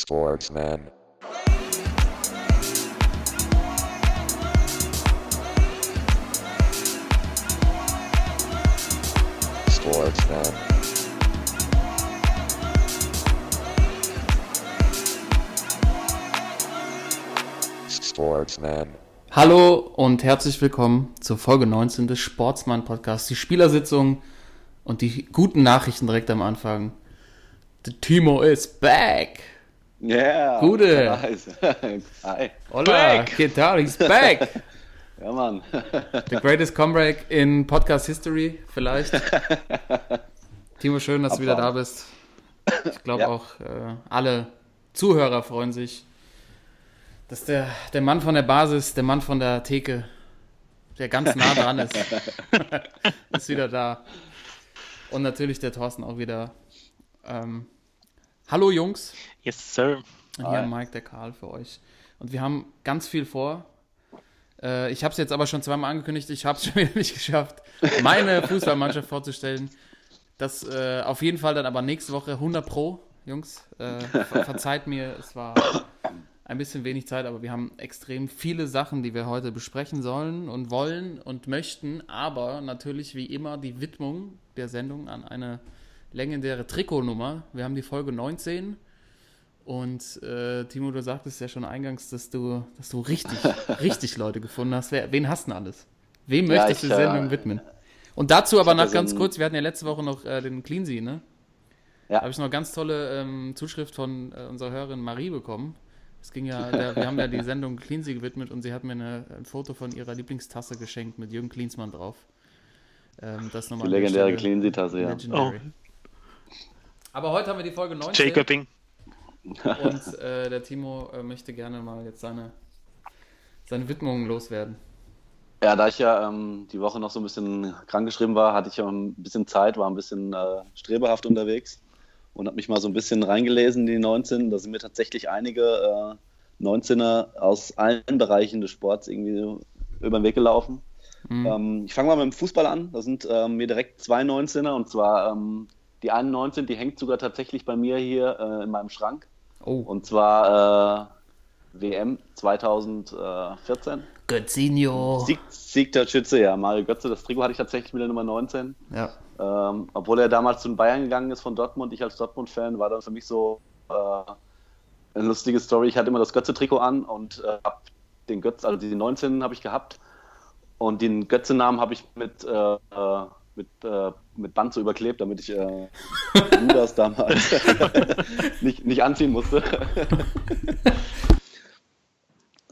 Sportsman. Sportsman. Sportsman. Hallo und herzlich willkommen zur Folge 19 des Sportsmann Podcasts. Die Spielersitzung und die guten Nachrichten direkt am Anfang. The Timo is back. Yeah. Gute. Hi. Hola. ¿qué tal? He's back. Ja, Mann. The greatest comeback in Podcast History, vielleicht. Timo, schön, dass du wieder da bist. Ich glaube Ja. auch äh, alle Zuhörer freuen sich, dass der, der Mann von der Basis, der Mann von der Theke, der ganz nah dran ist, ist wieder da. Und natürlich der Thorsten auch wieder. Ähm, hallo Jungs. Yes, sir. Und hier Hi. Mike, der Karl für euch. Und wir haben ganz viel vor. Äh, ich habe es jetzt aber schon zweimal angekündigt, ich habe es schon wieder nicht geschafft, meine Fußballmannschaft vorzustellen. Das äh, auf jeden Fall dann aber nächste Woche 100 Pro, Jungs. Äh, ver verzeiht mir, es war ein bisschen wenig Zeit, aber wir haben extrem viele Sachen, die wir heute besprechen sollen und wollen und möchten. Aber natürlich wie immer die Widmung der Sendung an eine legendäre Trikotnummer. Wir haben die Folge 19. Und äh, Timo, du sagtest ja schon eingangs, dass du, dass du richtig, richtig Leute gefunden hast. Wer, wen hast du denn alles? Wem Ja, möchtest ich, du die Sendung äh, widmen? Und dazu aber noch ja ganz kurz, wir hatten ja letzte Woche noch äh, den Cleansea, ne? Ja. Habe ich noch eine ganz tolle ähm, Zuschrift von äh, unserer Hörerin Marie bekommen. Es ging ja, der, wir haben ja die Sendung Cleansea gewidmet und sie hat mir eine, ein Foto von ihrer Lieblingstasse geschenkt mit Jürgen Klinsmann drauf. Ähm, das Die nochmal der legendäre. Cleansea-Tasse, ja. Legendary. Aber heute haben wir die Folge 19 Jacobing. und äh, der Timo äh, möchte gerne mal jetzt seine, seine Widmungen loswerden. Ja, da ich ja ähm, die Woche noch so ein bisschen krankgeschrieben war, hatte ich ja ein bisschen Zeit, war ein bisschen äh, strebehaft unterwegs und habe mich mal so ein bisschen reingelesen in die 19. Da sind mir tatsächlich einige äh, 19er aus allen Bereichen des Sports irgendwie über den Weg gelaufen. Ähm, ich fange mal mit dem Fußball an. Da sind ähm, mir direkt zwei 19er und zwar ähm, die eine 19, die hängt sogar tatsächlich bei mir hier äh, in meinem Schrank. Oh, Und zwar äh, WM 2014. Götzinho. Sieg, Siegtorschütze, ja. Mario Götze, das Trikot hatte ich tatsächlich mit der Nummer 19. Ja. Ähm, obwohl er damals zu den Bayern gegangen ist von Dortmund. Ich als Dortmund-Fan war dann für mich so äh, eine lustige Story. Ich hatte immer das Götze-Trikot an und äh, hab den Götze, also die 19 habe ich gehabt. Und den Götze-Namen habe ich mit, äh, äh, mit, äh, mit Band so überklebt, damit ich äh, Judas damals nicht, nicht anziehen musste.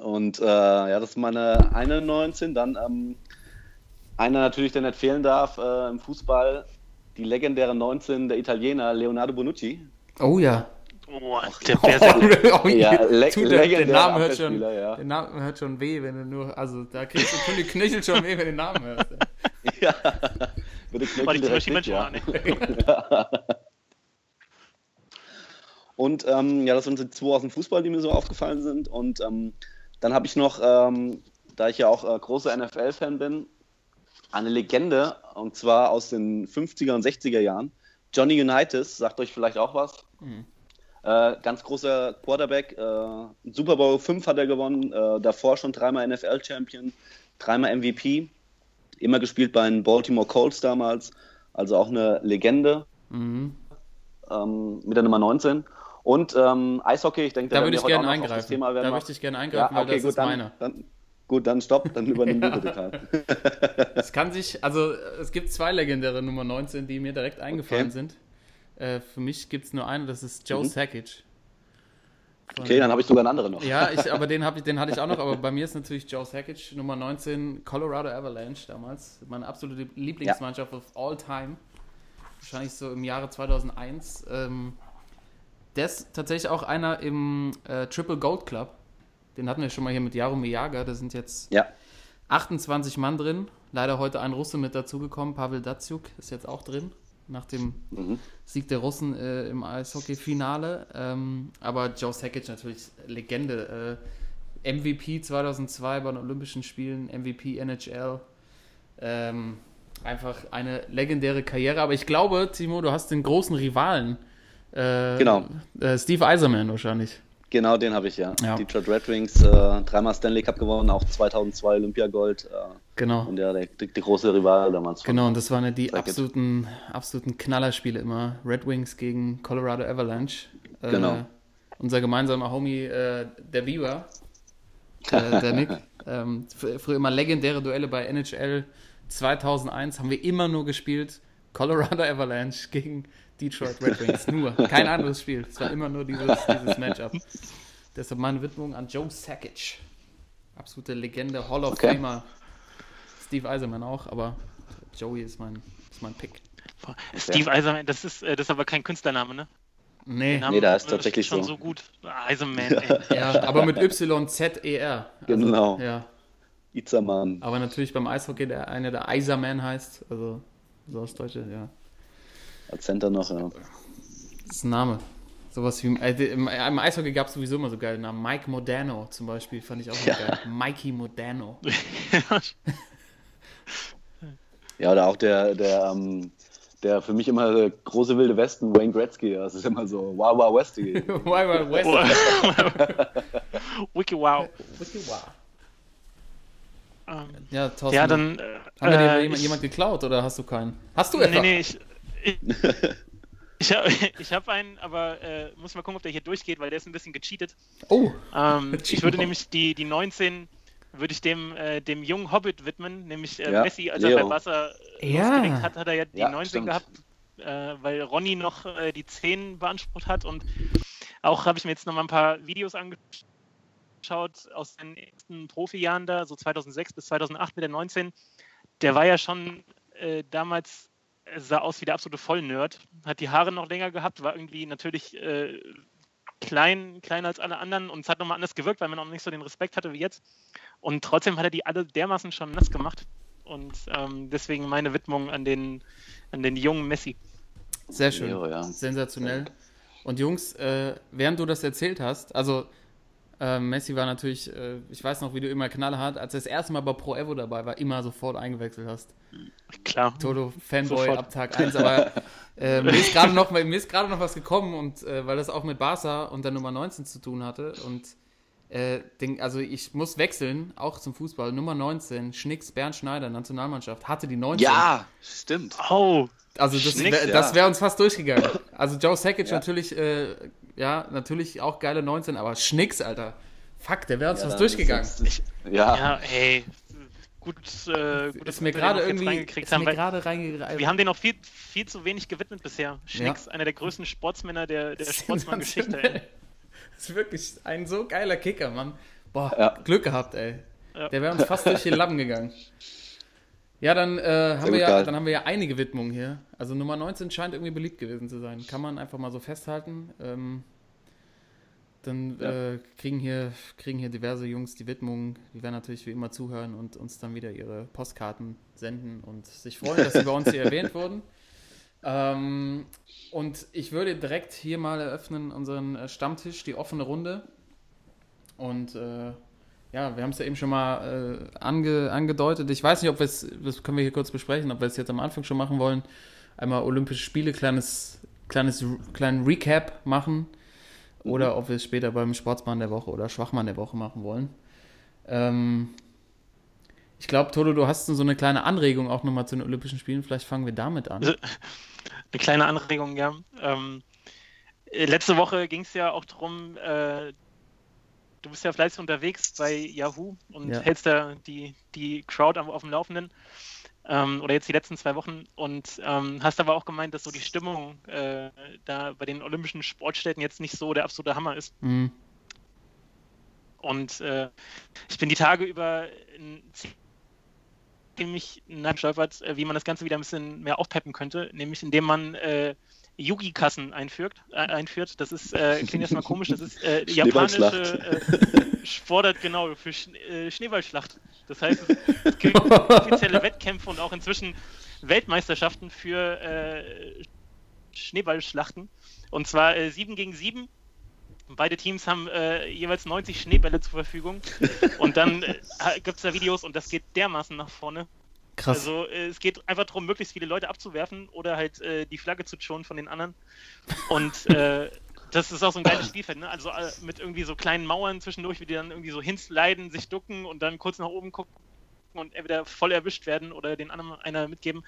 Und äh, ja, das ist meine eine 19. Dann ähm, einer natürlich, der nicht fehlen darf äh, im Fußball, die legendäre 19 der Italiener, Leonardo Bonucci. Oh ja. Oh, der sehr oh, Ja, le- Name hört schon, ja. hört schon weh, wenn du nur, also da kriegst du schon die Knöchel schon weh, wenn du den Namen hörst. ja, Knöcheln die direkt Timothy mit, ja. Und ähm, ja, das sind die zwei aus dem Fußball, die mir so aufgefallen sind. Und ähm, dann habe ich noch, ähm, da ich ja auch äh, großer NFL-Fan bin, eine Legende, und zwar aus den 50er und 60er Jahren. Johnny Unitas, sagt euch vielleicht auch was. Äh, ganz großer Quarterback. Äh, Super Bowl 5 hat er gewonnen, äh, davor schon dreimal NFL-Champion, dreimal MVP. Immer gespielt bei den Baltimore Colts damals, also auch eine Legende Mhm. ähm, mit der Nummer 19. Und ähm, Eishockey, ich denke, Da würde ich gerne eingreifen. Thema Da möchte ich gerne ja, eingreifen, weil okay, das gut, ist dann, meine. Dann, gut, dann stopp, dann übernimm du bitte, Karl. Es kann sich, also es gibt zwei legendäre Nummer 19, die mir direkt eingefallen Okay. sind. Äh, für mich gibt es nur eine, das ist Joe Mhm. Sakic. Okay, dann habe ich sogar eine andere noch. Ja, ich, aber den, ich, den hatte ich auch noch, aber bei mir ist natürlich Joe Sakic, Nummer 19, Colorado Avalanche damals. Meine absolute Lieblingsmannschaft of all time. Wahrscheinlich so im Jahre 2001. Ähm, der ist tatsächlich auch einer im äh, Triple Gold Club. Den hatten wir schon mal hier mit Jaromir Jager. Da sind jetzt Ja. 28 Mann drin. Leider heute ein Russe mit dazugekommen. Pavel Datsuk ist jetzt auch drin. Nach dem Mhm. Sieg der Russen äh, im Eishockey-Finale. Ähm, aber Joe Sakic natürlich Legende. Äh, MVP 2002 bei den Olympischen Spielen, MVP NHL. Ähm, einfach eine legendäre Karriere. Aber ich glaube, Timo, du hast den großen Rivalen Äh, Genau. Äh, Steve Eiserman wahrscheinlich. Genau, den habe ich ja. Ja. Detroit Red Wings, äh, dreimal Stanley Cup gewonnen, auch 2002 Olympiagold. Äh, Genau. und ja, der, der, der große Rival damals. Genau, und das waren ja die absoluten, absoluten Knallerspiele immer. Red Wings gegen Colorado Avalanche. Äh, Genau. Unser gemeinsamer Homie, äh, der Biber, äh, der Nick. ähm, fr- früher immer legendäre Duelle bei NHL 2001 haben wir immer nur gespielt. Colorado Avalanche gegen Detroit Red Wings. Nur. Kein anderes Spiel. Es war immer nur dieses, dieses Matchup. Deshalb meine Widmung an Joe Sakic. Absolute Legende, Hall of Okay. Famer. Steve Eiserman auch, aber Joey ist mein, ist mein Pick. Steve Eiserman, das ist, äh, das ist aber kein Künstlername, ne? Nee, Nee, da ist äh, tatsächlich schon so. so gut. Eisenman, ey. ja, aber mit Y-Z-E-R. Also, Genau. Ja, Itzermann. aber natürlich beim Eishockey der eine, der Eiserman heißt, also so aus Deutsche, ja. Als Center noch, ja. Das ist ein Name. Sowas wie, äh, im, im Eishockey gab es sowieso immer so geile Namen. Mike Modano zum Beispiel, fand ich auch immer Ja. geil. Mikey Modano. Ja, oder auch der, der, ähm, der für mich immer große wilde Westen, Wayne Gretzky. Das ist immer so Wow Wow Westy. Wild Wild West. Wiki wow. Wiki wow. Ja, Thorsten, ja, dann. Äh, wir dir äh, jemand, ich- jemand geklaut oder hast du keinen? Hast du Nee, etwa? nee, ich. Ich, ich habe ich hab einen, aber äh, muss mal gucken, ob der hier durchgeht, weil der ist ein bisschen gecheatet. Oh, Ähm, ich würde nämlich die, die 19 würde ich dem, äh, dem jungen Hobbit widmen, nämlich äh, Ja, Messi, als Leo. er bei Barca Ja. losgelegt hat, hat er ja die Ja, 19 stimmt. gehabt, äh, weil Ronny noch äh, die 10 beansprucht hat und auch habe ich mir jetzt noch mal ein paar Videos angeschaut aus den ersten Profijahren da, so 2006 bis 2008 mit der 19. Der war ja schon äh, damals, äh, sah aus wie der absolute Vollnerd, hat die Haare noch länger gehabt, war irgendwie natürlich äh, klein, kleiner als alle anderen und es hat nochmal anders gewirkt, weil man noch nicht so den Respekt hatte wie jetzt. Und trotzdem hat er die alle dermaßen schon nass gemacht. Und ähm, deswegen meine Widmung an den, an den jungen Messi. sehr schön. Leo, ja. Sensationell. Und Jungs, äh, während du das erzählt hast, also äh, Messi war natürlich, äh, ich weiß noch, wie du immer knallhart, als er das erste Mal bei Pro Evo dabei war, immer sofort eingewechselt hast. Klar. Toto Fanboy Sofort. ab Tag 1, aber äh, mir ist gerade noch, mir ist gerade noch was gekommen und äh, weil das auch mit Barca und der Nummer 19 zu tun hatte und äh, den, also ich muss wechseln, auch zum Fußball. Nummer 19, Schnicks Bernd Schneider, Nationalmannschaft, hatte die 19. Ja, stimmt. Oh, Also das wäre ja. das wär uns fast durchgegangen. Also Joe Sakic Ja. natürlich, äh, ja, natürlich auch geile 19, aber Schnicks, Alter. Fuck, der wäre uns Ja, fast durchgegangen. ist jetzt- Ja, ja, hey. Gut, äh, gut ist mir gerade irgendwie reingekriegt ist haben, mir gerade reingereiht. wir haben den noch viel, viel zu wenig gewidmet bisher. Schnicks, einer der größten Sportsmänner der, der Sportsmann-Geschichte. ey. Das ist wirklich ein so geiler Kicker, Mann. Boah, Ja. Glück gehabt, ey. Ja. Der wäre uns fast durch die Lappen gegangen. Ja, dann, äh, haben wir ja, dann haben wir ja einige Widmungen hier. Also Nummer 19 scheint irgendwie beliebt gewesen zu sein. Kann man einfach mal so festhalten. Ähm, dann Ja. äh, kriegen, hier, kriegen hier diverse Jungs die Widmungen. Die werden natürlich wie immer zuhören und uns dann wieder ihre Postkarten senden und sich freuen, dass sie bei uns hier erwähnt wurden. Ähm, und ich würde direkt hier mal eröffnen unseren äh, Stammtisch, die offene Runde. Und äh, ja, wir haben es ja eben schon mal äh, ange, angedeutet. Ich weiß nicht, ob wir es, das können wir hier kurz besprechen, ob wir es jetzt am Anfang schon machen wollen. Einmal Olympische Spiele, kleines, kleines, kleinen Recap machen. Oder ob wir es später beim Sportsmann der Woche oder Schwachmann der Woche machen wollen. Ähm, ich glaube, Toto, du hast so eine kleine Anregung auch nochmal zu den Olympischen Spielen. Vielleicht fangen wir damit an. Eine kleine Anregung, ja. Ähm, äh, letzte Woche ging es ja auch darum, äh, du bist ja fleißig unterwegs bei Yahoo und Ja. hältst da die, die Crowd auf dem Laufenden. Ähm, oder jetzt die letzten zwei Wochen und ähm, hast aber auch gemeint, dass so die Stimmung äh, da bei den olympischen Sportstätten jetzt nicht so der absolute Hammer ist. Mhm. Und äh, ich bin die Tage über ziemlich stolpert, äh, wie man das Ganze wieder ein bisschen mehr aufpeppen könnte, nämlich indem man äh, Yugi-Kassen einführt, äh, einführt. Das ist, äh, klingt erstmal komisch, das ist äh, japanische äh, Sportart, genau, für Sch äh, Schneeballschlacht. Das heißt, es gibt offizielle Wettkämpfe und auch inzwischen Weltmeisterschaften für äh, Schneeballschlachten. Und zwar äh, 7 gegen 7. Beide Teams haben äh, jeweils 90 Schneebälle zur Verfügung. Und dann äh, gibt es da Videos und das geht dermaßen nach vorne. Krass. Also äh, es geht einfach darum, möglichst viele Leute abzuwerfen oder halt äh, die Flagge zu schonen von den anderen. Und äh, das ist auch so ein geiles Spielfeld, ne? Also äh, mit irgendwie so kleinen Mauern zwischendurch, wie die dann irgendwie so hinsliden, sich ducken und dann kurz nach oben gucken und entweder voll erwischt werden oder den anderen einer mitgeben.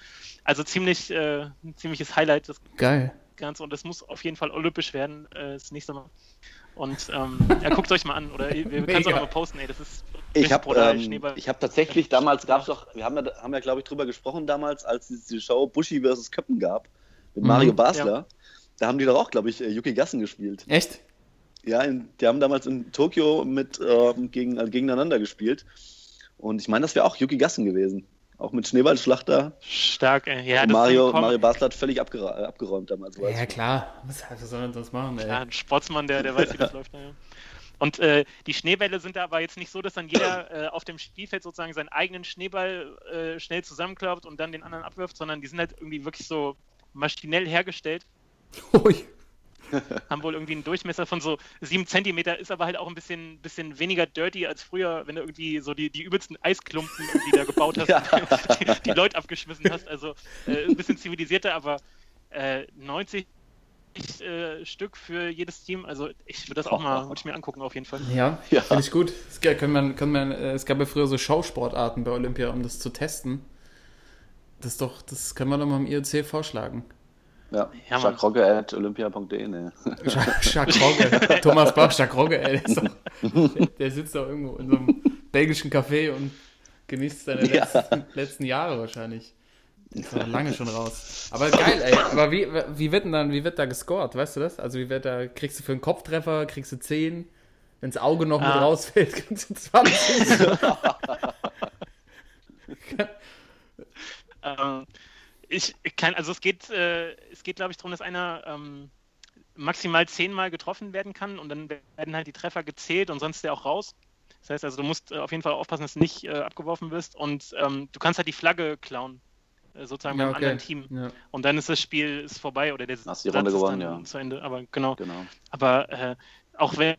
Also ziemlich, äh, ein ziemliches Highlight das Geil. Ganze und das muss auf jeden Fall olympisch werden äh, das nächste Mal. Und ähm, ja, guckt euch mal an oder wir können es auch mal posten, ey, das ist Ich habe ähm, ich hab tatsächlich, damals gab es doch, wir haben ja, haben ja glaube ich, drüber gesprochen damals, als es die Show Buschi vs. Köppen gab, mit Mhm. Mario Basler. Da haben die doch auch, glaube ich, äh, Yuki Gassen gespielt. Echt? Ja, in, die haben damals in Tokio mit, ähm, gegen, äh, gegeneinander gespielt. Und ich meine, das wäre auch Yuki Gassen gewesen. Auch mit Schneeballschlachter. Stark, ey. Ja, Mario, Mario Basler hat völlig abgeräumt damals. Ja, klar. Was, was soll man sonst machen, ey? Ja, ein Sportsmann, der, der weiß, wie das läuft. Ja. Und äh, die Schneebälle sind da aber jetzt nicht so, dass dann jeder äh, auf dem Spielfeld sozusagen seinen eigenen Schneeball äh, schnell zusammenklappt und dann den anderen abwirft, sondern die sind halt irgendwie wirklich so maschinell hergestellt, Ui. haben wohl irgendwie einen Durchmesser von so 7 Zentimeter, ist aber halt auch ein bisschen, bisschen weniger dirty als früher, wenn du irgendwie so die, die übelsten Eisklumpen irgendwie da gebaut hast, Ja. die, die Leute abgeschmissen hast. Also äh, ein bisschen zivilisierter, aber äh, 90 äh, Stück für jedes Team. Also ich würde das auch mal, würde ich mir angucken auf jeden Fall. Ja, Ja. finde ich gut. Es, können man, können man, äh, es gab ja früher so Schausportarten bei Olympia, um das zu testen. Das ist doch, das können wir doch mal im IOC vorschlagen. Ja, Ja, Mann. Jacques Rogge at olympia.de. Ne. Jacques Rogge, Thomas Bach, Jacques Rogge, ey, der, ist doch, der sitzt doch irgendwo in so einem belgischen Café und genießt seine Ja. letzten, letzten Jahre wahrscheinlich. Ist doch lange schon raus. Aber geil, ey. Aber wie, wie wird denn dann, wie wird da gescored, weißt du das? Also wie wird da, kriegst du für einen Kopftreffer, kriegst du 10, wenn das Auge noch mit Ah. rausfällt, kriegst du 20. Ähm, ich kann, also es geht, äh, es geht, glaube ich, darum, dass einer ähm, maximal zehnmal getroffen werden kann und dann werden halt die Treffer gezählt und sonst der auch raus. Das heißt also, du musst äh, auf jeden Fall aufpassen, dass du nicht äh, abgeworfen wirst und ähm, du kannst halt die Flagge klauen, sozusagen Ja, beim okay. anderen Team. Ja. Und dann ist das Spiel ist vorbei oder der Hast die Runde gewonnen, dann ja. zu Ende. Aber genau. Genau. Aber äh, auch wenn,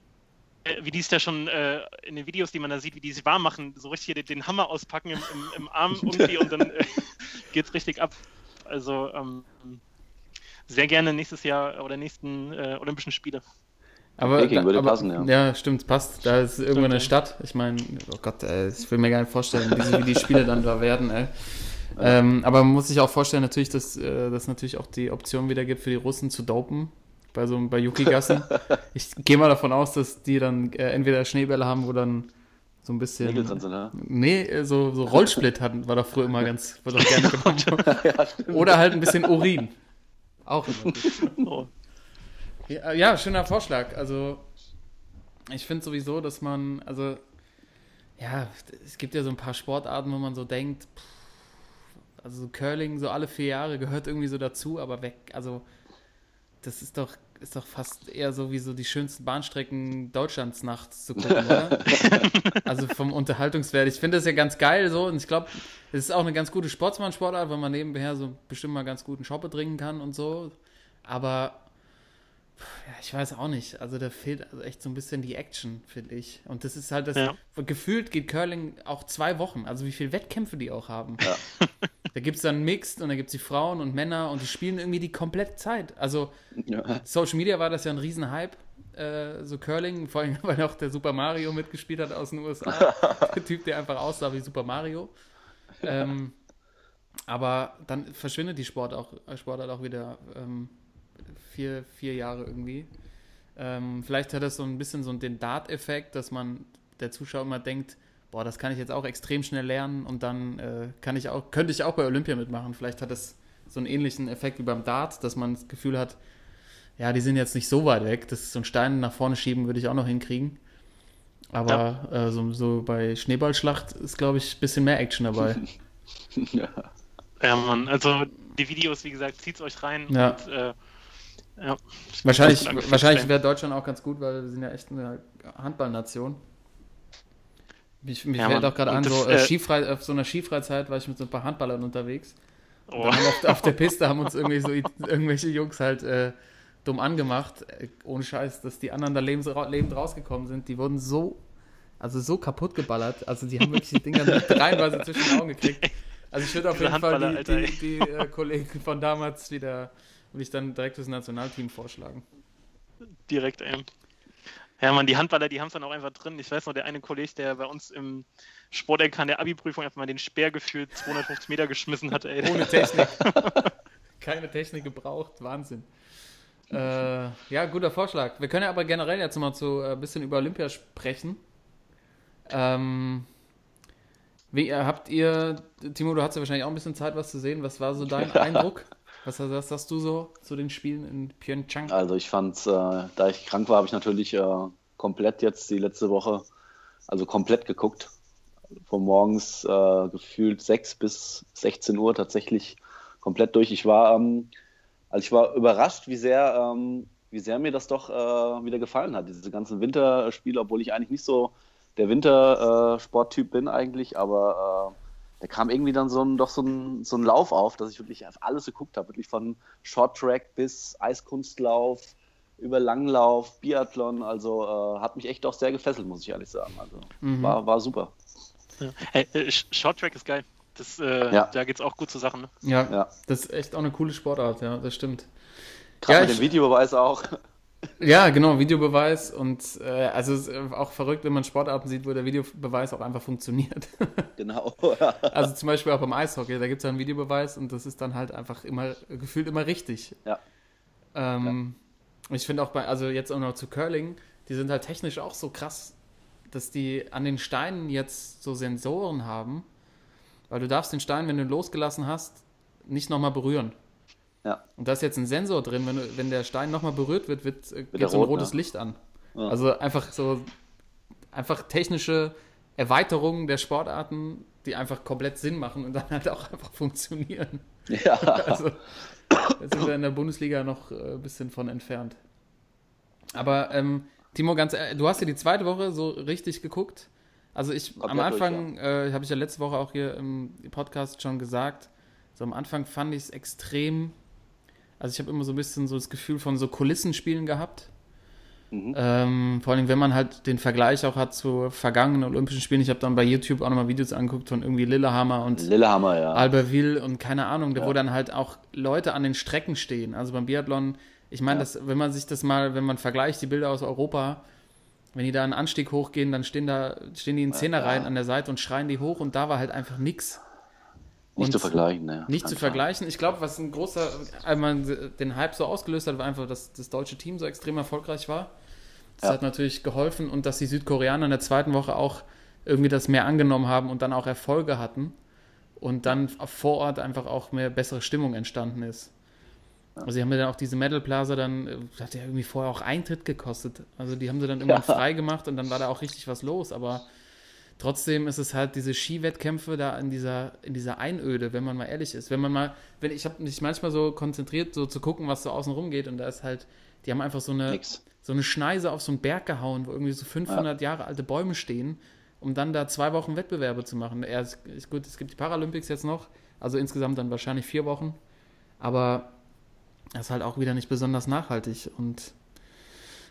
äh, wie die es da schon äh, in den Videos, die man da sieht, wie die sich warm machen, so richtig den, den Hammer auspacken im, im, im Arm irgendwie und dann äh, geht's richtig ab. Also ähm, sehr gerne nächstes Jahr oder nächsten äh, Olympischen Spiele. Aber, Peking würde aber, passen, ja. Ja, stimmt, passt. Da ist irgendwo eine ja. Stadt. Ich meine, oh Gott, ey, ich will mir gar nicht vorstellen, wie, wie die Spiele dann da werden, ey. Ähm, aber man muss sich auch vorstellen, natürlich, dass äh, das natürlich auch die Option wieder gibt für die Russen zu dopen. Bei so bei Yuki-Gassen. ich gehe mal davon aus, dass die dann äh, entweder Schneebälle haben, wo dann so ein bisschen. Nägel drin sind, ja. Nee, äh, so, so Rollsplit hatten, war doch früher immer ganz, wird doch gerne genommen. Oder halt ein bisschen Urin. Auch immer gut. Oh. Ja, ja, schöner Vorschlag. Also, ich finde sowieso, dass man, also, ja, es gibt ja so ein paar Sportarten, wo man so denkt, pff, also so Curling so alle vier Jahre gehört irgendwie so dazu, aber weg, also, das ist doch, ist doch fast eher so wie so die schönsten Bahnstrecken Deutschlands nachts zu gucken, oder? also vom Unterhaltungswert. Ich finde das ja ganz geil so und ich glaube, es ist auch eine ganz gute Sportsmann-Sportart, weil man nebenher so bestimmt mal ganz guten Shoppe trinken kann und so. Aber ja, ich weiß auch nicht. Also da fehlt also echt so ein bisschen die Action, finde ich. Und das ist halt das. Ja. Gefühlt geht Curling auch zwei Wochen. Also wie viele Wettkämpfe die auch haben. Da gibt es dann Mixed und da gibt es die Frauen und Männer und die spielen irgendwie die komplette Zeit. Also Ja. Social Media war das ja ein Riesenhype. Äh, so Curling, vor allem, weil auch der Super Mario mitgespielt hat aus den USA. der Typ, der einfach aussah wie Super Mario. Ähm, aber dann verschwindet die Sport auch, äh, Sportart auch wieder ähm, vier, vier Jahre irgendwie. Ähm, vielleicht hat das so ein bisschen so den Dart-Effekt, dass man der Zuschauer immer denkt, boah, das kann ich jetzt auch extrem schnell lernen und dann äh, kann ich auch, könnte ich auch bei Olympia mitmachen. Vielleicht hat das so einen ähnlichen Effekt wie beim Dart, dass man das Gefühl hat, ja, die sind jetzt nicht so weit weg. Das ist so ein Stein nach vorne schieben, würde ich auch noch hinkriegen. Aber äh, so, so bei Schneeballschlacht ist, glaube ich, ein bisschen mehr Action dabei. ja. Ja, Mann, also die Videos, wie gesagt, zieht's euch rein Ja. und äh, ja. Wahrscheinlich, wahrscheinlich wäre Deutschland auch ganz gut, weil wir sind ja echt eine Handballnation. Mich, mich Ja, fällt auch gerade an, das, so, äh, äh, Skifrei, auf so einer Skifreizeit war ich mit so ein paar Handballern unterwegs. Oh. Auf, auf der Piste haben uns irgendwie so irgendwelche Jungs halt äh, dumm angemacht. Äh, ohne Scheiß, dass die anderen da lebens, lebend rausgekommen sind. Die wurden so, also so kaputt geballert. Also die haben wirklich die Dinger reihenweise zwischen den Augen gekriegt. Also ich würde auf jeden Fall die, die, die äh, Kollegen von damals wieder, würde ich dann direkt das Nationalteam vorschlagen. Direkt, ey. Ja, man, die Handballer, die haben es dann auch einfach drin. Ich weiß noch, der eine Kollege, der bei uns im Sportelkan der Abi-Prüfung einfach mal den Speer gefühlt 250 Meter geschmissen hat, ey. Ohne Technik. Keine Technik gebraucht, Wahnsinn. Äh, ja, guter Vorschlag. Wir können ja aber generell jetzt mal so ein bisschen über Olympia sprechen. Ähm, wie äh, habt ihr, Timo, du hattest ja wahrscheinlich auch ein bisschen Zeit, was zu sehen. Was war so dein Eindruck? Was, was sagst du so zu den Spielen in Pyeongchang? Also ich fand's, äh, da ich krank war, habe ich natürlich äh, komplett jetzt die letzte Woche, also komplett geguckt. Von morgens äh, gefühlt 6 bis 16 Uhr tatsächlich komplett durch. Ich war, ähm, also ich war überrascht, wie sehr, ähm, wie sehr mir das doch äh, wieder gefallen hat, diese ganzen Winterspiele, obwohl ich eigentlich nicht so der Wintersporttyp bin eigentlich, aber äh, da kam irgendwie dann so ein, doch so ein, so ein Lauf auf, dass ich wirklich auf alles geguckt habe, wirklich von Shorttrack bis Eiskunstlauf, über Langlauf, Biathlon, also äh, hat mich echt auch sehr gefesselt, muss ich ehrlich sagen. Also Mhm. war, war super. Ja. Hey, äh, Sh- Shorttrack ist geil. Das, äh, Ja. Da geht's auch gut zur Sache, ne? Ja, Ja. das ist echt auch eine coole Sportart, ja, das stimmt. Gerade Ja, mit ich- dem Videobeweis auch. Ja, genau, Videobeweis und äh, also es ist auch verrückt, wenn man Sportarten sieht, wo der Videobeweis auch einfach funktioniert. genau. also zum Beispiel auch beim Eishockey, da gibt es ja einen Videobeweis und das ist dann halt einfach immer, gefühlt immer richtig. Ja. Ähm, Ich finde auch bei, also jetzt auch noch zu Curling, die sind halt technisch auch so krass, dass die an den Steinen jetzt so Sensoren haben, weil du darfst den Stein, wenn du ihn losgelassen hast, nicht nochmal berühren. Ja. Und da ist jetzt ein Sensor drin, wenn, wenn der Stein nochmal berührt wird, wird, äh, geht er so ein rot, rotes ne? Licht an. Ja. Also einfach so, einfach technische Erweiterungen der Sportarten, die einfach komplett Sinn machen und dann halt auch einfach funktionieren. ja. Also, da sind wir in der Bundesliga noch äh, ein bisschen von entfernt. Aber ähm, Timo, ganz ehrlich, du hast ja die zweite Woche so richtig geguckt. Also ich am Komplett durch, Anfang, äh, habe ich ja letzte Woche auch hier im Podcast schon gesagt, so am Anfang fand ich es extrem, also ich habe immer so ein bisschen so das Gefühl von so Kulissenspielen gehabt. Mhm. Ähm, vor allem, wenn man halt den Vergleich auch hat zu vergangenen Olympischen Spielen. Ich habe dann bei YouTube auch nochmal Videos angeguckt von irgendwie Lillehammer und Lillehammer, ja. Albertville und keine Ahnung, Ja. wo dann halt auch Leute an den Strecken stehen. Also beim Biathlon, ich meine, Ja. das, wenn man sich das mal, wenn man vergleicht, die Bilder aus Europa, wenn die da einen Anstieg hochgehen, dann stehen da, stehen die in Zehnerreihen Ja. an der Seite und schreien die hoch und da war halt einfach nix. Nicht zu vergleichen, ne. Nicht zu vergleichen. Ich glaube, was ein großer, einmal den Hype so ausgelöst hat, war einfach, dass das deutsche Team so extrem erfolgreich war. Das Ja. hat natürlich geholfen und dass die Südkoreaner in der zweiten Woche auch irgendwie das mehr angenommen haben und dann auch Erfolge hatten und dann vor Ort einfach auch mehr bessere Stimmung entstanden ist. Also die haben ja dann auch diese Metal Plaza dann, äh, das hat ja irgendwie vorher auch Eintritt gekostet. Also die haben sie dann irgendwann Ja. frei gemacht und dann war da auch richtig was los, aber trotzdem ist es halt diese Skiwettkämpfe da in dieser, in dieser Einöde, wenn man mal ehrlich ist. Wenn man mal, wenn ich habe mich manchmal so konzentriert, so zu gucken, was so außen rum geht und da ist halt, die haben einfach so eine, Nix. so eine Schneise auf so einen Berg gehauen, wo irgendwie so 500 Jahre alte Bäume stehen, um dann da zwei Wochen Wettbewerbe zu machen. Ja, es, ist gut, es gibt die Paralympics jetzt noch, also insgesamt dann wahrscheinlich vier Wochen, aber das ist halt auch wieder nicht besonders nachhaltig und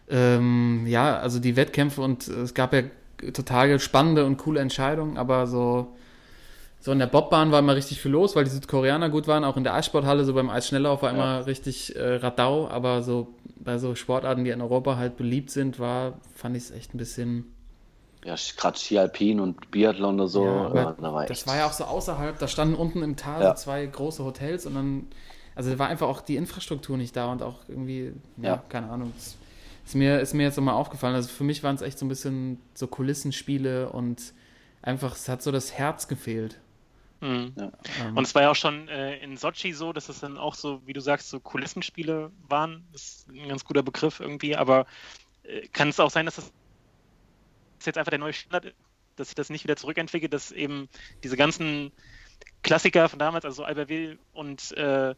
ähm, ja, also die Wettkämpfe und es gab ja total spannende und coole Entscheidungen, aber so so in der Bobbahn war immer richtig viel los, weil die Südkoreaner gut waren. Auch in der Eissporthalle, so beim Eisschnelllauf war Ja. immer richtig äh, Radau. Aber so bei so Sportarten, die in Europa halt beliebt sind, war, fand ich es echt ein bisschen. Ja, gerade Ski Alpin und Biathlon oder so, Ja, ja, da war. Das war ja auch so außerhalb. Da standen unten im Tal Ja. so zwei große Hotels und dann. Also da war einfach auch die Infrastruktur nicht da und auch irgendwie, ja, Ja. keine Ahnung. Das ist mir, ist mir jetzt nochmal aufgefallen. Also für mich waren es echt so ein bisschen so Kulissenspiele und einfach, es hat so das Herz gefehlt. Mhm. Ja. Ähm, Und es war ja auch schon äh, in Sochi so, dass es dann auch so, wie du sagst, so Kulissenspiele waren. Das ist ein ganz guter Begriff irgendwie, aber äh, kann es auch sein, dass das jetzt einfach der neue Standard ist, dass sich das nicht wieder zurückentwickelt, dass eben diese ganzen Klassiker von damals, also Albertville und äh,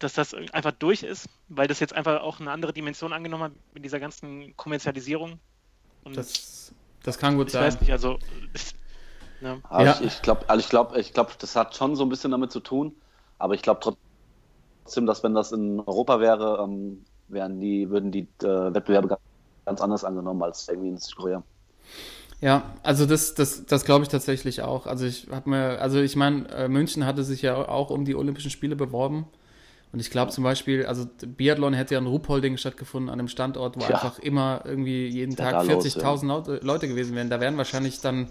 dass das einfach durch ist, weil das jetzt einfach auch eine andere Dimension angenommen hat mit dieser ganzen Kommerzialisierung. Und das, das kann gut ich sein. weiß nicht, also ich, ja. Aber Ja. ich, ich glaube, also ich glaube, ich glaube, das hat schon so ein bisschen damit zu tun. Aber ich glaube trotzdem, dass wenn das in Europa wäre, ähm, wären die, würden die äh, Wettbewerbe ganz, ganz anders angenommen als irgendwie in Südkorea. Ja, also das, das, das glaube ich tatsächlich auch. Also ich habe mir, also ich meine, äh, München hatte sich ja auch um die Olympischen Spiele beworben. Und ich glaube zum Beispiel, also Biathlon hätte ja in Ruhpolding stattgefunden, an einem Standort, wo Ja. einfach immer irgendwie jeden Ja, Tag da los, 40.000 Leute, Leute gewesen wären. Da wären wahrscheinlich dann,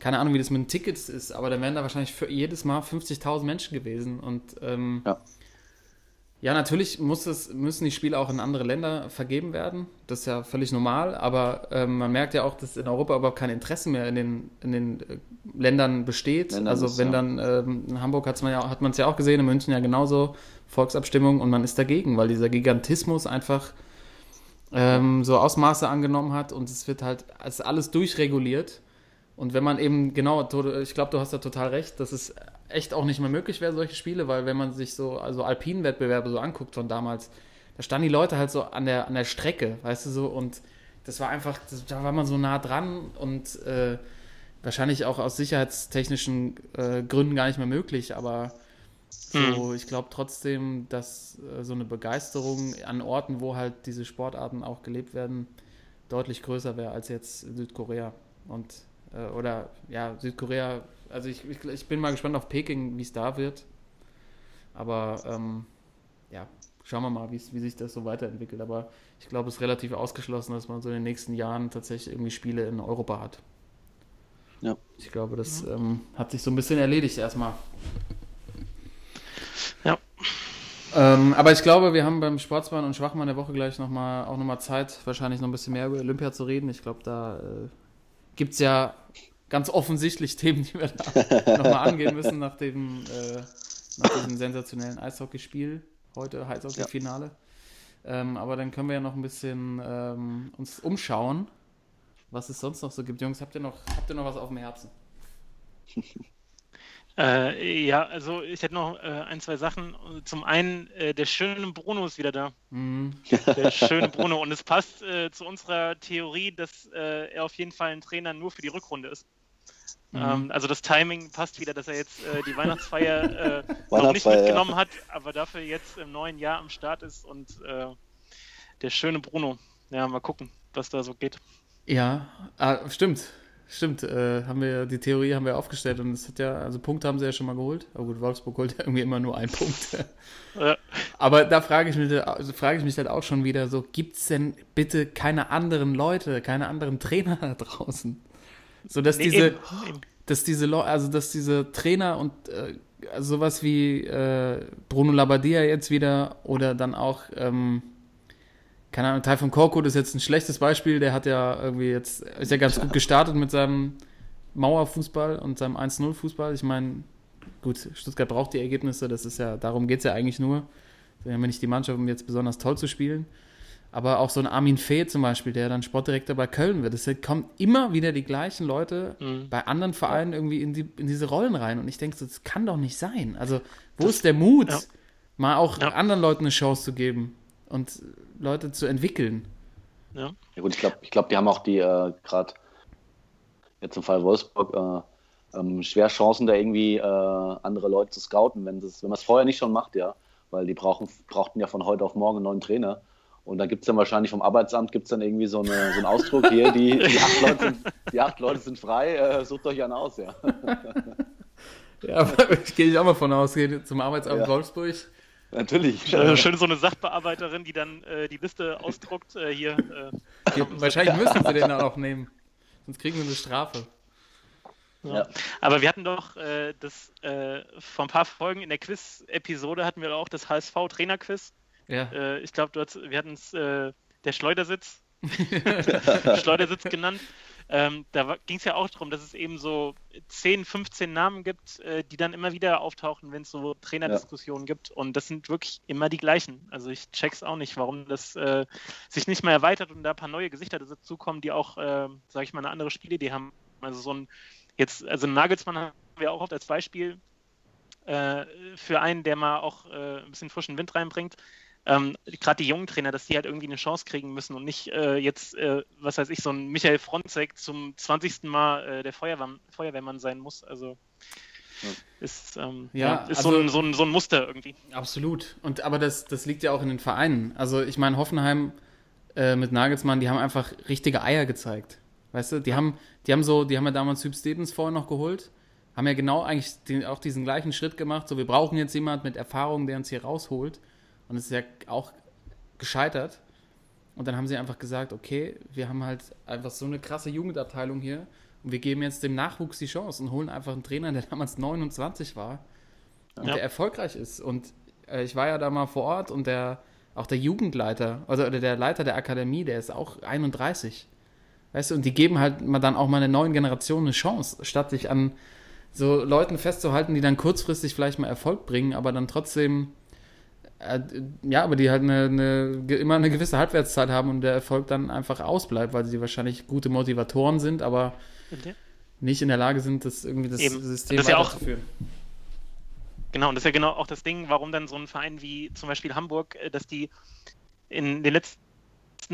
keine Ahnung, wie das mit den Tickets ist, aber da wären da wahrscheinlich für jedes Mal 50.000 Menschen gewesen. Und ähm, Ja. Ja, natürlich muss es, müssen die Spiele auch in andere Länder vergeben werden. Das ist ja völlig normal, aber ähm, man merkt ja auch, dass in Europa überhaupt kein Interesse mehr in den, in den äh, Ländern besteht. Ländern also wenn ja. dann, ähm, in Hamburg hat's man ja, hat man es ja auch gesehen, in München ja genauso, Volksabstimmung und man ist dagegen, weil dieser Gigantismus einfach ähm, so Ausmaße angenommen hat und es wird halt, es ist alles durchreguliert. Und wenn man eben, genau, ich glaube, du hast da total recht, dass es echt auch nicht mehr möglich wäre, solche Spiele, weil wenn man sich so, also Alpinwettbewerbe so anguckt von damals, da standen die Leute halt so an der, an der Strecke, weißt du so, und das war einfach, das, da war man so nah dran und äh, wahrscheinlich auch aus sicherheitstechnischen äh, Gründen gar nicht mehr möglich, aber so, ich glaube trotzdem, dass äh, so eine Begeisterung an Orten, wo halt diese Sportarten auch gelebt werden, deutlich größer wäre als jetzt Südkorea. Und, äh, oder ja, Südkorea, also ich, ich, ich bin mal gespannt auf Peking, wie es da wird. Aber ähm, ja, schauen wir mal, wie sich das so weiterentwickelt. Aber ich glaube, es ist relativ ausgeschlossen, dass man so in den nächsten Jahren tatsächlich irgendwie Spiele in Europa hat. Ja. Ich glaube, das ähm, hat sich so ein bisschen erledigt erstmal. Ja. Ähm, aber ich glaube, wir haben beim Sportsmann und Schwachmann der Woche gleich noch mal, auch nochmal Zeit, wahrscheinlich noch ein bisschen mehr über Olympia zu reden. Ich glaube, da äh, gibt es ja ganz offensichtlich Themen, die wir da nochmal angehen müssen nach dem, äh, nach diesem sensationellen Eishockeyspiel heute, Eishockey-Finale. Ähm, aber dann können wir ja noch ein bisschen ähm, uns umschauen, was es sonst noch so gibt. Jungs, habt ihr noch, habt ihr noch was auf dem Herzen? Äh, ja, also ich hätte noch äh, ein, zwei Sachen. Zum einen, äh, der schöne Bruno ist wieder da. Mhm. Der schöne Bruno. Und es passt äh, zu unserer Theorie, dass äh, er auf jeden Fall ein Trainer nur für die Rückrunde ist. Mhm. Ähm, also das Timing passt wieder, dass er jetzt äh, die Weihnachtsfeier äh, noch nicht ja. mitgenommen hat, aber dafür jetzt im neuen Jahr am Start ist und äh, der schöne Bruno. Ja, mal gucken, was da so geht. Ja, ah, stimmt. Stimmt, äh, haben wir, die Theorie haben wir aufgestellt und es hat ja, also Punkte haben sie ja schon mal geholt. Aber gut, Wolfsburg holt ja irgendwie immer nur einen Punkt. Äh, Aber da frage ich, mich, also frage ich mich halt auch schon wieder so, gibt es denn bitte keine anderen Leute, keine anderen Trainer da draußen? So, dass nee, diese, eben, eben. dass diese Leu- also dass diese Trainer und äh, sowas wie äh, Bruno Labbadia jetzt wieder oder dann auch ähm, keine Ahnung, Taifun Korkut ist jetzt ein schlechtes Beispiel, der hat ja irgendwie jetzt ist ja ganz gut gestartet mit seinem Mauerfußball und seinem 1-0 Fußball. Ich meine, gut, Stuttgart braucht die Ergebnisse, das ist ja darum geht es ja eigentlich nur. Wir haben ja nicht die Mannschaft, um jetzt besonders toll zu spielen. Aber auch so ein Armin Fee zum Beispiel, der dann Sportdirektor bei Köln wird. Es kommen immer wieder die gleichen Leute Mhm. bei anderen Vereinen irgendwie in, die, in diese Rollen rein. Und ich denke, so, das kann doch nicht sein. Also, wo ist der Mut, ja. mal auch Ja. anderen Leuten eine Chance zu geben und Leute zu entwickeln? Ja. Ja gut, ich glaube, ich glaub, die haben auch die äh, gerade jetzt im Fall Wolfsburg äh, ähm, schwer Chancen, da irgendwie äh, andere Leute zu scouten, wenn das, wenn man es vorher nicht schon macht, ja. Weil die brauchen, brauchten ja von heute auf morgen einen neuen Trainer. Und da gibt es dann wahrscheinlich vom Arbeitsamt gibt's dann irgendwie so, eine, so einen Ausdruck hier, die, die, acht Leute sind, die acht Leute sind frei, äh, sucht euch einen aus, ja. Ja, aber ich gehe ich auch mal von aus, gehe zum Arbeitsamt Ja. Wolfsburg. Natürlich. Äh, schön so eine Sachbearbeiterin, die dann äh, die Liste ausdruckt. Äh, hier, äh, wahrscheinlich müssen sie den dann auch nehmen. Sonst kriegen sie eine Strafe. Ja. Ja. Aber wir hatten doch äh, das äh, vor ein paar Folgen in der Quiz-Episode hatten wir auch das HSV-Trainer-Quiz. Ja. Äh, ich glaube, wir hatten es äh, der Schleudersitz, Schleudersitz genannt. Ähm, da ging es ja auch darum, dass es eben so 10, 15 Namen gibt, äh, die dann immer wieder auftauchen, wenn es so Trainerdiskussionen gibt. Und das sind wirklich immer die gleichen. Also ich check's auch nicht, warum das äh, sich nicht mehr erweitert und da ein paar neue Gesichter dazukommen, die auch, äh, sage ich mal, eine andere Spielidee haben. Also so ein jetzt, also Nagelsmann haben wir auch oft als Beispiel äh, für einen, der mal auch äh, ein bisschen frischen Wind reinbringt. Ähm, Gerade die jungen Trainer, dass die halt irgendwie eine Chance kriegen müssen und nicht äh, jetzt, äh, was weiß ich, so ein Michael Fronzek zum 20. Mal äh, der Feuerwehr, Feuerwehrmann sein muss. Also ist, ähm, Ja, ja, ist also- so, ein, so, ein, so ein Muster irgendwie. Absolut. Und aber das, das liegt ja auch in den Vereinen. Also ich meine, Hoffenheim äh, mit Nagelsmann, die haben einfach richtige Eier gezeigt. Weißt du, die haben, die haben so, die haben ja damals Hüb Stevens vorher noch geholt, haben ja genau eigentlich den, auch diesen gleichen Schritt gemacht. So, wir brauchen jetzt jemand mit Erfahrung, der uns hier rausholt. Und es ist ja auch gescheitert. Und dann haben sie einfach gesagt, okay, wir haben halt einfach so eine krasse Jugendabteilung hier und wir geben jetzt dem Nachwuchs die Chance und holen einfach einen Trainer, der damals 29 war und Ja. der erfolgreich ist. Und äh, ich war ja da mal vor Ort und der, auch der Jugendleiter, also oder der Leiter der Akademie, der ist auch 31. Weißt du, und die geben halt mal dann auch mal einer neuen Generation eine Chance, statt sich an so Leuten festzuhalten, die dann kurzfristig vielleicht mal Erfolg bringen, aber dann trotzdem, ja, aber die halt eine, eine, immer eine gewisse Halbwertszeit haben und der Erfolg dann einfach ausbleibt, weil sie wahrscheinlich gute Motivatoren sind, aber nicht in der Lage sind, das irgendwie das Eben. System Das ist ja auch- weiterzuführen. Genau, und das ist ja genau auch das Ding, warum dann so ein Verein wie zum Beispiel Hamburg, äh, dass die in den letzten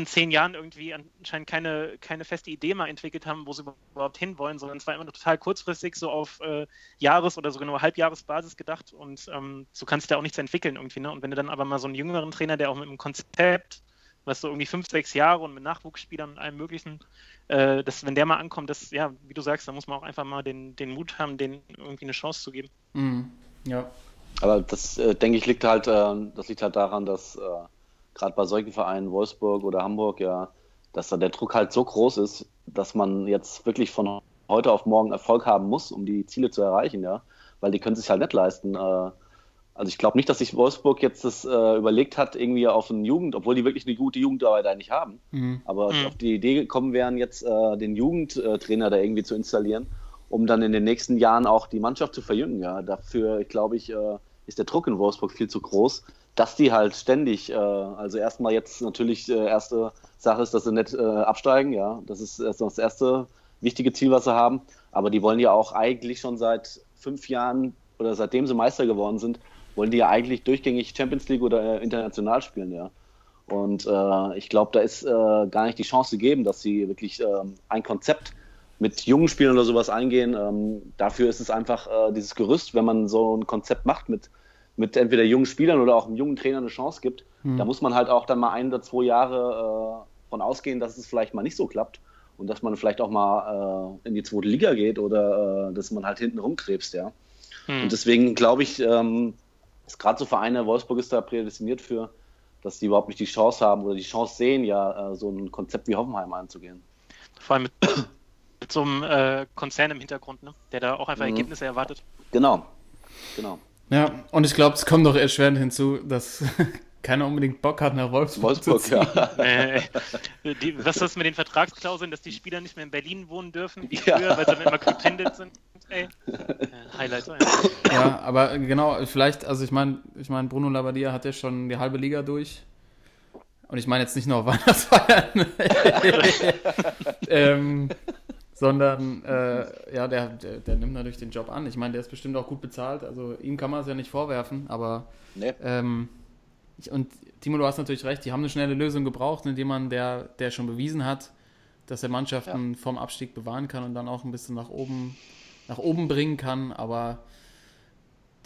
zehn Jahren irgendwie anscheinend keine, keine feste Idee mal entwickelt haben, wo sie überhaupt hinwollen, sondern es war immer nur total kurzfristig so auf äh, Jahres- oder sogar nur Halbjahresbasis gedacht und ähm, so kannst du ja auch nichts entwickeln irgendwie. Ne? Und wenn du dann aber mal so einen jüngeren Trainer, der auch mit einem Konzept, was so irgendwie fünf, sechs Jahre und mit Nachwuchsspielern und allem möglichen, äh, dass, wenn der mal ankommt, das, ja, wie du sagst, da muss man auch einfach mal den, den Mut haben, denen irgendwie eine Chance zu geben. Mhm. Ja. Aber das, äh, denke ich, liegt halt, äh, das liegt halt daran, dass äh, gerade bei solchen Vereinen, Wolfsburg oder Hamburg, ja, dass da der Druck halt so groß ist, dass man jetzt wirklich von heute auf morgen Erfolg haben muss, um die Ziele zu erreichen, ja. Weil die können sich halt nicht leisten. Äh, also ich glaube nicht, dass sich Wolfsburg jetzt das äh, überlegt hat, irgendwie auf eine Jugend, obwohl die wirklich eine gute Jugendarbeit eigentlich haben, Mhm. aber Mhm. auf die Idee gekommen wären, jetzt äh, den Jugendtrainer da irgendwie zu installieren, um dann in den nächsten Jahren auch die Mannschaft zu verjüngen. Ja. Dafür, glaube ich, äh, ist der Druck in Wolfsburg viel zu groß, dass die halt ständig, äh, also erstmal jetzt natürlich äh, erste Sache ist, dass sie nicht äh, absteigen, ja. Das ist erst das erste wichtige Ziel, was sie haben. Aber die wollen ja auch eigentlich schon seit fünf Jahren oder seitdem sie Meister geworden sind, wollen die ja eigentlich durchgängig Champions League oder äh, international spielen, ja. Und äh, ich glaube, da ist äh, gar nicht die Chance gegeben, dass sie wirklich ähm, ein Konzept mit jungen Spielern oder sowas eingehen. Ähm, dafür ist es einfach dieses Gerüst, wenn man so ein Konzept macht mit, mit entweder jungen Spielern oder auch einem jungen Trainer eine Chance gibt, da muss man halt auch dann mal ein oder zwei Jahre äh, von ausgehen, dass es vielleicht mal nicht so klappt und dass man vielleicht auch mal äh, in die zweite Liga geht oder äh, dass man halt hinten rumkrebst, ja. Hm. Und deswegen glaube ich, ähm, ist gerade so Vereine, Wolfsburg ist da prädestiniert für, dass die überhaupt nicht die Chance haben oder die Chance sehen, ja, äh, so ein Konzept wie Hoffenheim anzugehen. Vor allem mit, mit so einem äh, Konzern im Hintergrund, ne? der da auch einfach Mhm. Ergebnisse erwartet. Genau, genau. Ja, und ich glaube, es kommt doch erschwerend hinzu, dass keiner unbedingt Bock hat, nach Wolfsburg, Wolfsburg, zu ziehen. ja. äh, die, was ist das mit den Vertragsklauseln, dass die Spieler nicht mehr in Berlin wohnen dürfen, wie Ja. früher, weil sie dann immer gependelt sind? Ey. Äh, Highlight. ey. Ja, aber genau, vielleicht, also ich meine, ich meine, Bruno Labbadia hat ja schon die halbe Liga durch. Und ich meine jetzt nicht nur auf Weihnachtsfeiern, ähm, sondern äh, ja, der, der, der nimmt natürlich den Job an. Ich meine, der ist bestimmt auch gut bezahlt, also ihm kann man es ja nicht vorwerfen, aber Nee. ähm, ich, und Timo, du hast natürlich recht, die haben eine schnelle Lösung gebraucht, mit jemandem, der, der schon bewiesen hat, dass er Mannschaften vom Abstieg bewahren kann und dann auch ein bisschen nach oben, nach oben bringen kann, aber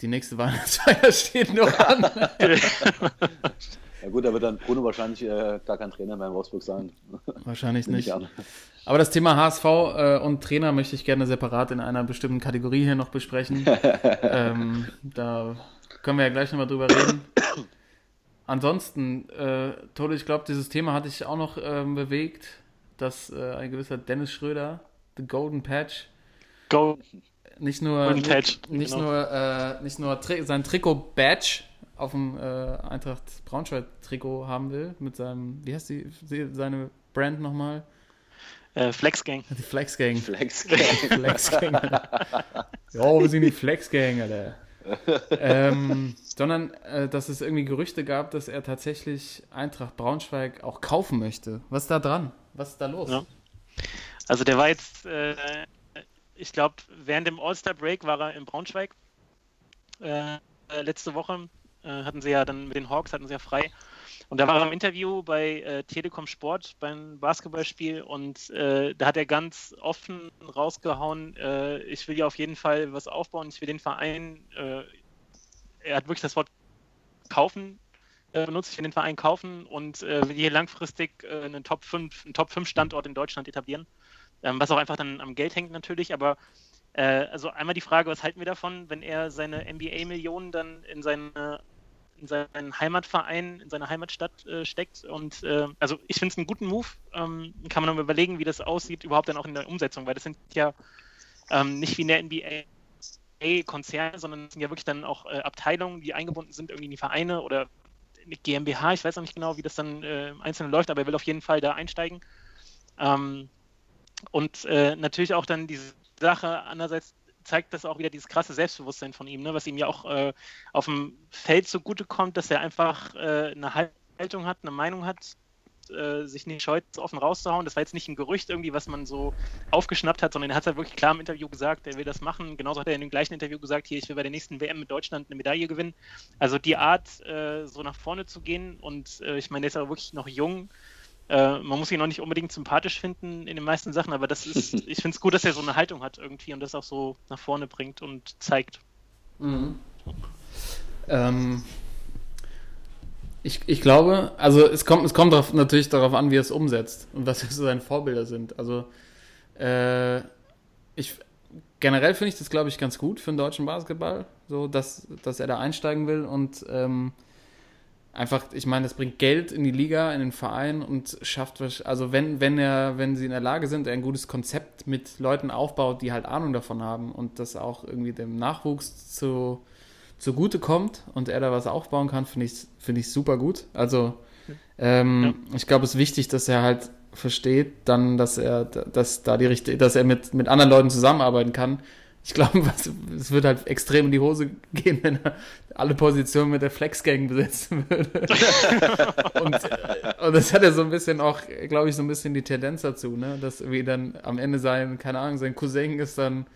die nächste Weihnachtsfeier steht noch an. Ja gut, da wird dann Bruno wahrscheinlich äh, gar kein Trainer mehr in Wolfsburg sein. Wahrscheinlich nicht. Aber das Thema HSV äh, und Trainer möchte ich gerne separat in einer bestimmten Kategorie hier noch besprechen. ähm, da können wir ja gleich nochmal drüber reden. Ansonsten, äh, Tode, ich glaube, dieses Thema hatte ich auch noch ähm, bewegt, dass äh, ein gewisser Dennis Schröder, The Golden Patch, Go. nicht nur, Golden Patch, nicht genau. nur, äh, nicht nur Tri sein Trikot-Badge auf dem äh, Eintracht Braunschweig-Trikot haben will, mit seinem, wie heißt die, seine Brand nochmal? Äh, Flex Gang. Die Flex Gang. Flex. Flex Gang. Jo, wir sind die Flex Gang, Alter. ähm, sondern, äh, dass es irgendwie Gerüchte gab, dass er tatsächlich Eintracht Braunschweig auch kaufen möchte. Was ist da dran? Was ist da los? Ja. Also der war jetzt, äh, ich glaube, während dem All-Star-Break war er in Braunschweig. Äh, letzte Woche äh, hatten sie ja dann mit den Hawks, hatten sie ja frei. Und da war er im Interview bei äh, Telekom Sport beim Basketballspiel und äh, da hat er ganz offen rausgehauen, äh, ich will ja auf jeden Fall was aufbauen, ich will den Verein, äh, er hat wirklich das Wort kaufen äh, benutzt, ich will den Verein kaufen und will hier langfristig einen Top 5, einen Top 5 Standort in Deutschland etablieren. ähm, was auch einfach dann am Geld hängt natürlich, aber also einmal die Frage, was halten wir davon, wenn er seine NBA-Millionen dann in seine in seinen Heimatverein, in seine Heimatstadt äh, steckt. Und äh, also ich finde es einen guten Move. Ähm, kann man noch überlegen, wie das aussieht, überhaupt dann auch in der Umsetzung, weil das sind ja ähm, nicht wie in der NBA Konzerne, sondern es sind ja wirklich dann auch äh, Abteilungen, die eingebunden sind irgendwie in die Vereine oder GmbH. Ich weiß auch nicht genau, wie das dann äh, im Einzelnen läuft, aber er will auf jeden Fall da einsteigen. Ähm, und äh, natürlich auch dann diese Sache, andererseits zeigt das auch wieder dieses krasse Selbstbewusstsein von ihm, ne? was ihm ja auch äh, auf dem Feld zugutekommt, dass er einfach äh, eine Haltung hat, eine Meinung hat, äh, sich nicht scheut, offen rauszuhauen. Das war jetzt nicht ein Gerücht irgendwie, was man so aufgeschnappt hat, sondern er hat es halt wirklich klar im Interview gesagt, er will das machen. Genauso hat er in dem gleichen Interview gesagt, hier, ich will bei der nächsten WM mit Deutschland eine Medaille gewinnen. Also die Art, äh, so nach vorne zu gehen und äh, ich meine, der ist aber wirklich noch jung, äh, man muss ihn noch nicht unbedingt sympathisch finden in den meisten Sachen, aber das ist, ich finde es gut, dass er so eine Haltung hat irgendwie und das auch so nach vorne bringt und zeigt. Mhm. Ähm, ich, ich glaube, also es kommt, es kommt darauf, natürlich darauf an, wie er es umsetzt und was so seine Vorbilder sind. Also äh, ich generell finde ich das, glaube ich, ganz gut für den deutschen Basketball, so dass, dass er da einsteigen will und ähm, einfach, ich meine, es bringt Geld in die Liga, in den Verein und schafft, also wenn, wenn er, wenn sie in der Lage sind, ein gutes Konzept mit Leuten aufbaut, die halt Ahnung davon haben und das auch irgendwie dem Nachwuchs zu, zugute kommt und er da was aufbauen kann, finde ich, finde ich super gut. Also ähm, ja. ich glaube, es ist wichtig, dass er halt versteht, dann, dass er, dass da die richtige, dass er mit, mit anderen Leuten zusammenarbeiten kann ich glaube, es wird halt extrem in die Hose gehen, wenn er alle Positionen mit der Flex-Gang besetzen würde. und, und das hat ja so ein bisschen auch, glaube ich, so ein bisschen die Tendenz dazu, ne? dass wie dann am Ende sein, keine Ahnung, sein Cousin ist dann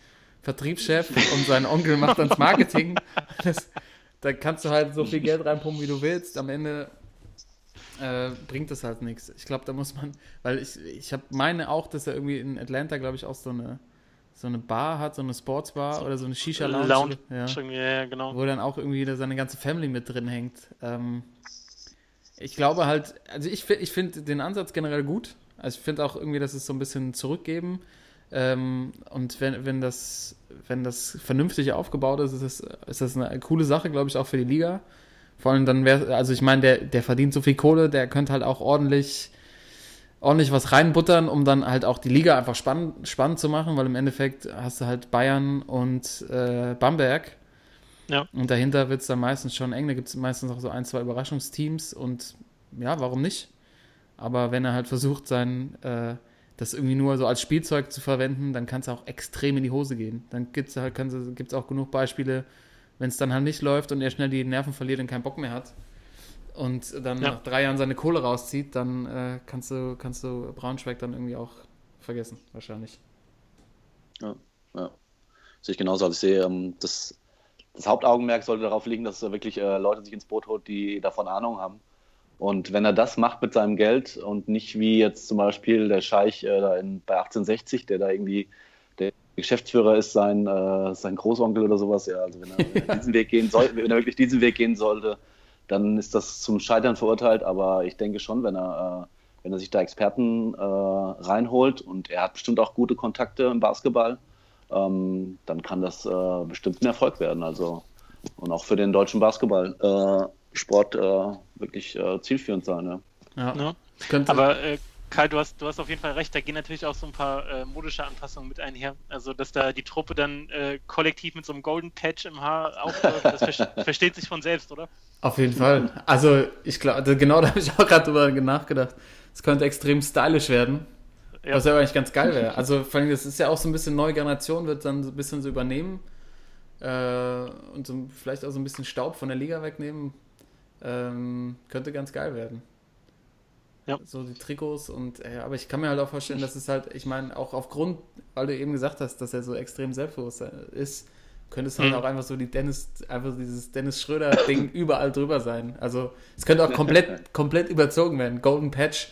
Vertriebschef und sein Onkel macht dann das Marketing. Das, da kannst du halt so viel Geld reinpumpen, wie du willst. Am Ende äh, bringt das halt nichts. Ich glaube, da muss man, weil ich, ich habe meine auch, dass er irgendwie in Atlanta, glaube ich, auch so eine so eine Bar hat, so eine Sportsbar oder so eine Shisha-Lounge. Lounge, ja. ja, genau. Wo dann auch irgendwie seine ganze Family mit drin hängt. Ähm, ich glaube halt, also ich, ich finde den Ansatz generell gut. Also ich finde auch irgendwie, dass es so ein bisschen zurückgeben. Ähm, und wenn, wenn, das, wenn das vernünftig aufgebaut ist, ist das, ist das eine coole Sache, glaube ich, auch für die Liga. Vor allem dann wäre, also ich meine, der, der verdient so viel Kohle, der könnte halt auch ordentlich ordentlich was reinbuttern, um dann halt auch die Liga einfach spannend, spannend zu machen, weil im Endeffekt hast du halt Bayern und äh, Bamberg. Ja. Und dahinter wird es dann meistens schon eng. Da gibt es meistens auch so ein, zwei Überraschungsteams und ja, warum nicht? Aber wenn er halt versucht, sein, äh, das irgendwie nur so als Spielzeug zu verwenden, dann kann es auch extrem in die Hose gehen. Dann gibt es halt, gibt's auch genug Beispiele, wenn es dann halt nicht läuft und er schnell die Nerven verliert und keinen Bock mehr hat und dann ja. nach drei Jahren seine Kohle rauszieht, dann äh, kannst, du, kannst du Braunschweig dann irgendwie auch vergessen, wahrscheinlich. Ja, ja. Sehe ich genauso. Also ich sehe, ähm, das, das Hauptaugenmerk sollte darauf liegen, dass er wirklich äh, Leute sich ins Boot holt, die davon Ahnung haben. Und wenn er das macht mit seinem Geld und nicht wie jetzt zum Beispiel der Scheich äh, da in, bei 1860, der da irgendwie der Geschäftsführer ist, sein, äh, sein Großonkel oder sowas, ja, also wenn er, wenn er diesen Weg gehen soll, wenn er wirklich diesen Weg gehen sollte, dann ist das zum Scheitern verurteilt. Aber ich denke schon, wenn er, äh, wenn er sich da Experten äh, reinholt und er hat bestimmt auch gute Kontakte im Basketball, ähm, dann kann das äh, bestimmt ein Erfolg werden. Also und auch für den deutschen Basketballsport äh, äh, wirklich äh, zielführend sein. Ja. ja. ja. Aber Karl, du hast, du hast auf jeden Fall recht, da gehen natürlich auch so ein paar äh, modische Anpassungen mit einher. Also, dass da die Truppe dann äh, kollektiv mit so einem Golden Patch im Haar aufläuft, das ver versteht sich von selbst, oder? Auf jeden Fall. Also, ich glaube, also genau da habe ich auch gerade drüber nachgedacht. Es könnte extrem stylisch werden. Ja. Was ja eigentlich ganz geil wäre. Also, vor allem, das ist ja auch so ein bisschen neue Generation, wird dann so ein bisschen so übernehmen. Äh, und so, vielleicht auch so ein bisschen Staub von der Liga wegnehmen. Ähm, könnte ganz geil werden. Ja. So die Trikots und äh, aber ich kann mir halt auch vorstellen, dass es halt, ich meine, auch aufgrund, weil du eben gesagt hast, dass er so extrem selbstbewusst ist, könnte es halt mhm. auch einfach so die Dennis, einfach dieses Dennis Schröder-Ding überall drüber sein. Also es könnte auch komplett, komplett überzogen werden. Golden Patch,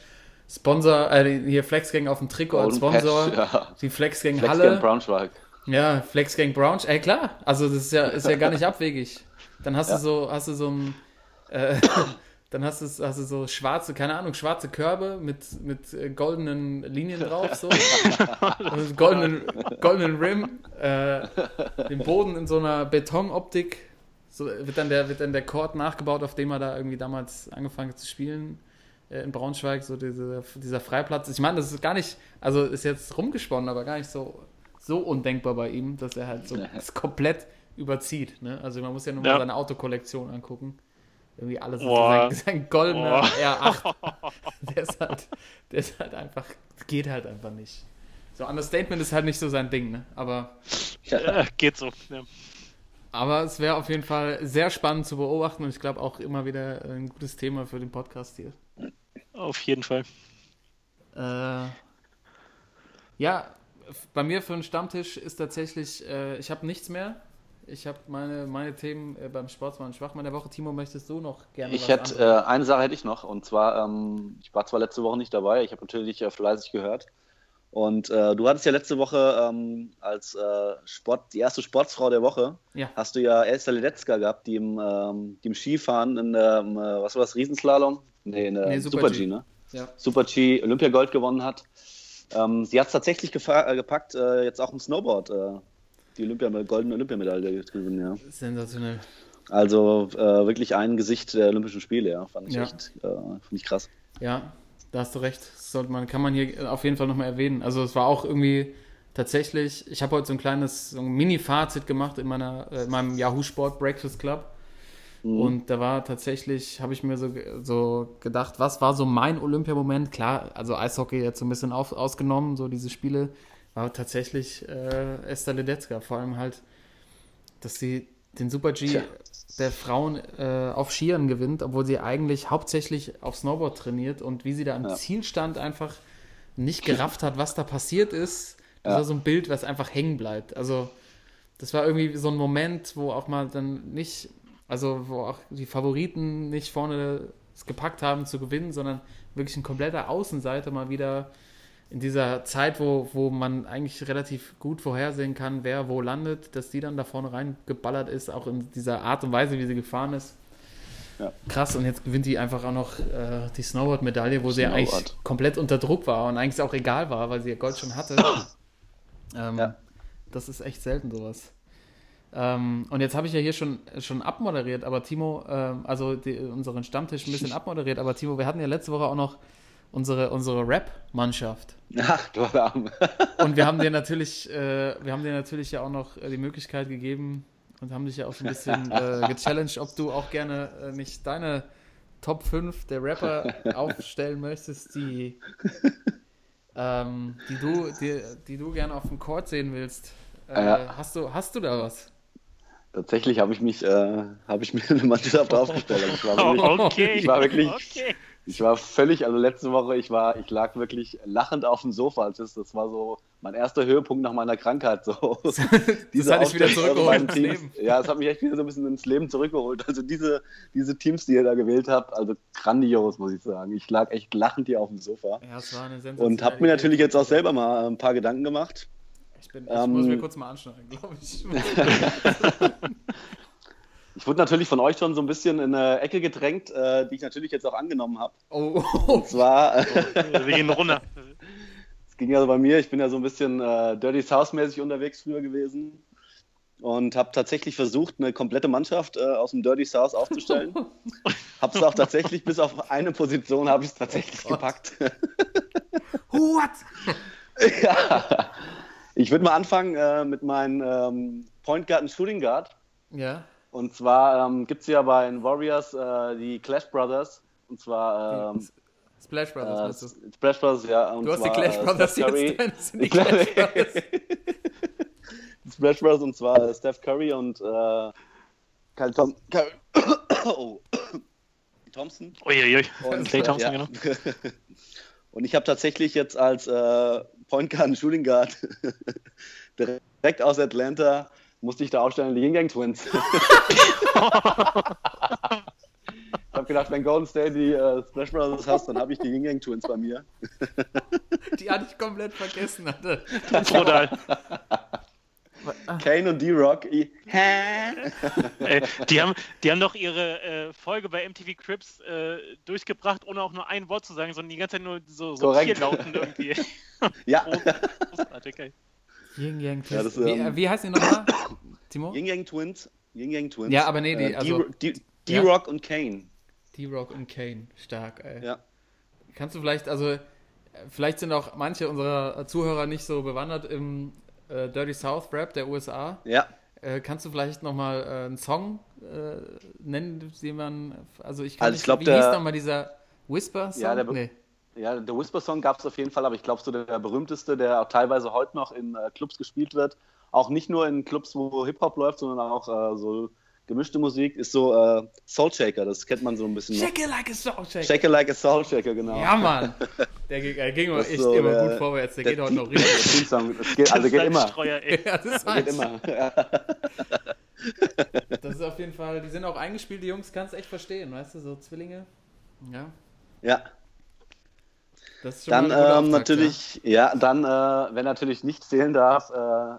Sponsor, äh, hier Flexgang auf dem Trikot als Sponsor, Patch, ja. die Flexgang Flex Halle. Braunschweig. Ja, Flexgang Braunschweig, ey klar, also das ist ja, ist ja gar nicht abwegig. Dann hast ja. du so, hast du so ein äh, dann hast du, hast du so schwarze, keine Ahnung, schwarze Körbe mit, mit äh, goldenen Linien drauf, so. also goldenen, goldenen Rim, äh, den Boden in so einer Betonoptik. So wird dann der, wird dann der Court nachgebaut, auf dem er da irgendwie damals angefangen hat zu spielen äh, in Braunschweig, so diese, dieser Freiplatz. Ich meine, das ist gar nicht, also ist jetzt rumgesponnen, aber gar nicht so, so undenkbar bei ihm, dass er halt so das komplett überzieht. Ne? Also man muss ja nur Ja. mal seine Autokollektion angucken. Irgendwie alles ist Boah. sein, sein goldener Boah. R8. der ist halt, der ist halt einfach, geht halt einfach nicht. So, Understatement ist halt nicht so sein Ding, ne? Aber, Äh, geht so. Ja. aber es wäre auf jeden Fall sehr spannend zu beobachten und ich glaube auch immer wieder ein gutes Thema für den Podcast hier. Auf jeden Fall. Äh, ja, bei mir für einen Stammtisch ist tatsächlich, äh, ich habe nichts mehr. Ich habe meine, meine Themen äh, beim Sportsmann Schwachmann der Woche. Timo, möchtest du noch gerne Ich hätte, äh, eine Sache hätte ich noch, und zwar, ähm, ich war zwar letzte Woche nicht dabei, ich habe natürlich äh, fleißig gehört. Und äh, du hattest ja letzte Woche ähm, als äh, Sport, die erste Sportsfrau der Woche, Ja. hast du ja Elsa Ledetzka gehabt, die im, ähm, die im Skifahren in im, äh, was war das, Riesenslalom? Nee, in der Nee, Super Super, G. G, ne? Ja. Super G Olympiagold gewonnen hat. Ähm, sie hat es tatsächlich gepackt, jetzt auch im Snowboard die Olympia goldene Olympiamedaille gewinnen, ja. Sensationell. Also äh, wirklich ein Gesicht der Olympischen Spiele, ja. Fand ich Ja. echt äh, fand ich krass. Ja, da hast du recht. Das sollte man, kann man hier auf jeden Fall nochmal erwähnen. Also es war auch irgendwie tatsächlich, ich habe heute so ein kleines so ein Mini-Fazit gemacht in, meiner, äh, in meinem Yahoo Sport Breakfast Club. Und da war tatsächlich, habe ich mir so, so gedacht, was war so mein Olympiamoment? Klar, also Eishockey jetzt so ein bisschen auf, ausgenommen, so diese Spiele, war tatsächlich äh, Esther Ledetzka. Vor allem halt, dass sie den Super-G Tja. der Frauen äh, auf Skiern gewinnt, obwohl sie eigentlich hauptsächlich auf Snowboard trainiert und wie sie da am Ja. Ziel stand, einfach nicht gerafft hat, was da passiert ist. Das Ja. war so ein Bild, was einfach hängen bleibt. Also, das war irgendwie so ein Moment, wo auch mal dann nicht, also wo auch die Favoriten nicht vorne es gepackt haben zu gewinnen, sondern wirklich ein kompletter Außenseiter mal wieder in dieser Zeit, wo, wo man eigentlich relativ gut vorhersehen kann, wer wo landet, dass die dann da vorne reingeballert ist, auch in dieser Art und Weise, wie sie gefahren ist. Ja. Krass, und jetzt gewinnt die einfach auch noch äh, die Snowboard-Medaille, wo sie ja eigentlich Snowboard. komplett unter Druck war und eigentlich auch egal war, weil sie ja Gold schon hatte. ähm, Ja. Das ist echt selten sowas. Ähm, und jetzt habe ich ja hier schon, schon abmoderiert, aber Timo, ähm, also die, unseren Stammtisch ein bisschen abmoderiert, aber Timo, wir hatten ja letzte Woche auch noch unsere, unsere Rap-Mannschaft. Ach, du Arm. Und wir haben dir natürlich, äh, wir haben dir natürlich ja auch noch äh, die Möglichkeit gegeben und haben dich ja auch so ein bisschen äh, gechallenged, ob du auch gerne äh, nicht deine Top 5 der Rapper aufstellen möchtest, die, ähm, die, du, die, die du gerne auf dem Court sehen willst. Äh, Ja. hast, du, hast du da was? Tatsächlich habe ich mich, äh, habe ich mir eine Mannschaft aufgestellt. Also ich, war wirklich, Okay. ich war wirklich- Okay. Ich war völlig, also letzte Woche, ich war, ich lag wirklich lachend auf dem Sofa. als Das, das war so mein erster Höhepunkt nach meiner Krankheit. So. Das Diese hat dich wieder zurückgeholt ins. Leben. Ja, es hat mich echt wieder so ein bisschen ins Leben zurückgeholt. Also diese, diese Teams, die ihr da gewählt habt, also grandios, muss ich sagen. Ich lag echt lachend hier auf dem Sofa. Ja, es war eine Und habe mir natürlich jetzt auch selber mal ein paar Gedanken gemacht. Ich, bin, ich Ähm, muss mir kurz mal anschneiden, glaube ich. Ich wurde natürlich von euch schon so ein bisschen in eine Ecke gedrängt, äh, die ich natürlich jetzt auch angenommen habe. Oh, Und zwar, Wir gehen runter. es ging ja so bei mir, ich bin ja so ein bisschen äh, Dirty South-mäßig unterwegs früher gewesen und habe tatsächlich versucht, eine komplette Mannschaft äh, aus dem Dirty South aufzustellen. habe es auch tatsächlich, bis auf eine Position habe ich es tatsächlich Oh gepackt. what? ja. Ich würde mal anfangen äh, mit meinem ähm, Point Guard und Shooting Guard. Ja. Und zwar ähm, gibt es ja bei den Warriors äh, die Clash Brothers. Und zwar ähm, Splash Brothers, äh, du? Splash Brothers, ja. Und Du hast die zwar, Clash äh, Brothers Steph Curry. jetzt. Die Clash Brothers. Die Splash Brothers und zwar äh, Steph Curry und äh, Kyle Tom Kyle oh. Thompson. Uiuiui. Und, Clay Thompson, ja. genau. Und ich habe tatsächlich jetzt als äh, Point Guard und Shooting Guard direkt aus Atlanta musste ich da aufstellen, die Yin Yang Twins. ich habe gedacht, wenn Golden State die äh, Splash Brothers hast, dann habe ich die Yin Yang Twins bei mir. Die hatte ich komplett vergessen. Hatte. Brutal. Kane und D-Rock. I- Äh, die, haben, die haben doch ihre äh, Folge bei MTV Crips äh, durchgebracht, ohne auch nur ein Wort zu sagen, sondern die ganze Zeit nur so, so. Tierlauten irgendwie. Ja, Großartig, ey. Yin Yang Ja, Twist. das, wie, ähm, äh, wie heißt die nochmal? Timo? Yin Yang Twins. Yin Yang Twins. Ja, aber nee, die- Äh, also- D-Rock und Kane. D-Rock und Kane. Stark, ey. Ja. Kannst du vielleicht, also, vielleicht sind auch manche unserer Zuhörer nicht so bewandert im äh, Dirty South Rap der USA. Ja. Äh, kannst du vielleicht nochmal äh, einen Song äh, nennen, den man, also ich kann Also ich nicht, glaub, wie der- hieß nochmal dieser Whisper-Song? Ja, der be- nee. Ja, der Whisper-Song gab es auf jeden Fall, aber ich glaube, so der, berühmteste, der auch teilweise heute noch in äh, Clubs gespielt wird, auch nicht nur in Clubs, wo Hip-Hop läuft, sondern auch äh, so gemischte Musik, ist so äh, Soul Shaker, das kennt man so ein bisschen. Shake it like a song shake. Shake it like a Soul Shaker, genau. Ja, Mann. Der ging, der ging Das ist echt so immer der- gut vorwärts. Der, der geht heute noch richtig. der Teamsong, das geht, also geht immer. Salzstreuer, ey. Ja, das, ist Geht immer. Das ist auf jeden Fall, die sind auch eingespielt, die Jungs, kannst echt verstehen, weißt du, so Zwillinge. Ja, ja. Das ist schon Dann ähm, natürlich, ja, dann, äh, wer natürlich nicht zählen darf, äh,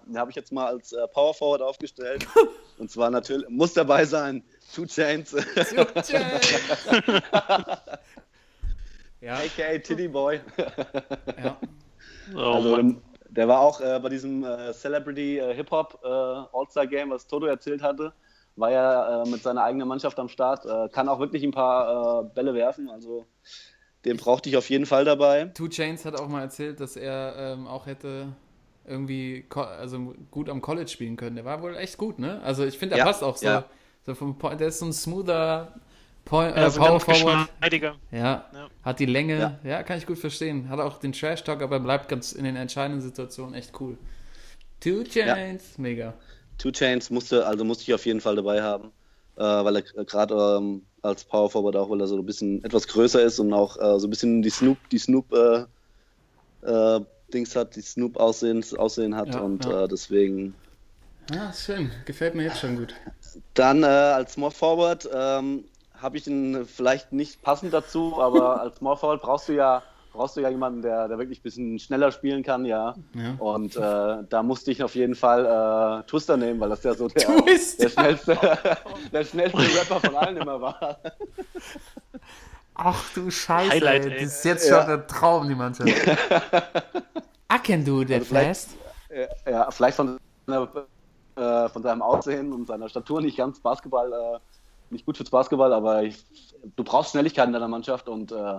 den habe ich jetzt mal als äh, Power Forward aufgestellt. Und zwar natürlich, muss dabei sein, Two Chains, Ja, aka Titty Boy. ja. Oh, also, Mann. der war auch äh, bei diesem äh, Celebrity äh, Hip-Hop äh, All-Star Game, was Toto erzählt hatte, war ja äh, mit seiner eigenen Mannschaft am Start. Äh, kann auch wirklich ein paar äh, Bälle werfen, also den brauchte ich auf jeden Fall dabei. Two Chains hat auch mal erzählt, dass er ähm, auch hätte irgendwie also gut am College spielen können. Der war wohl echt gut, ne? Also ich finde, er Ja, passt auch so. ja. so vom, der ist so ein smoother Point, äh, Ja, so Power Forward. Ja, Ja. hat die Länge. Ja. Ja. kann ich gut verstehen. Hat auch den Trash Talk, aber bleibt ganz in den entscheidenden Situationen echt cool. Two Chains, mega. Two Chains musste, also musste ich auf jeden Fall dabei haben, äh, weil er gerade ähm, als Power Forward auch, weil er so ein bisschen etwas größer ist und auch äh, so ein bisschen die Snoop, die Snoop äh, äh, Dings hat, die Snoop Aussehen, Aussehen hat Ja, und ja. Äh, deswegen. Ist schön. Gefällt mir jetzt schon gut. Dann äh, als Small Forward ähm, habe ich ihn vielleicht nicht passend dazu, aber als Small Forward brauchst du ja brauchst du ja jemanden, der, der wirklich ein bisschen schneller spielen kann, ja. Ja. Und äh, da musste ich auf jeden Fall äh, Twister nehmen, weil das ja so der, der, schnellste, der schnellste Rapper von allen immer war. Ach du Scheiße, Highlight, ey. Das ist jetzt Ja. schon ein Traum, die Mannschaft. I can do that Also fast. Ja, vielleicht von, seiner, äh, von seinem Aussehen und seiner Statur nicht ganz Basketball, äh, nicht gut fürs Basketball, aber ich, du brauchst Schnelligkeit in deiner Mannschaft und äh,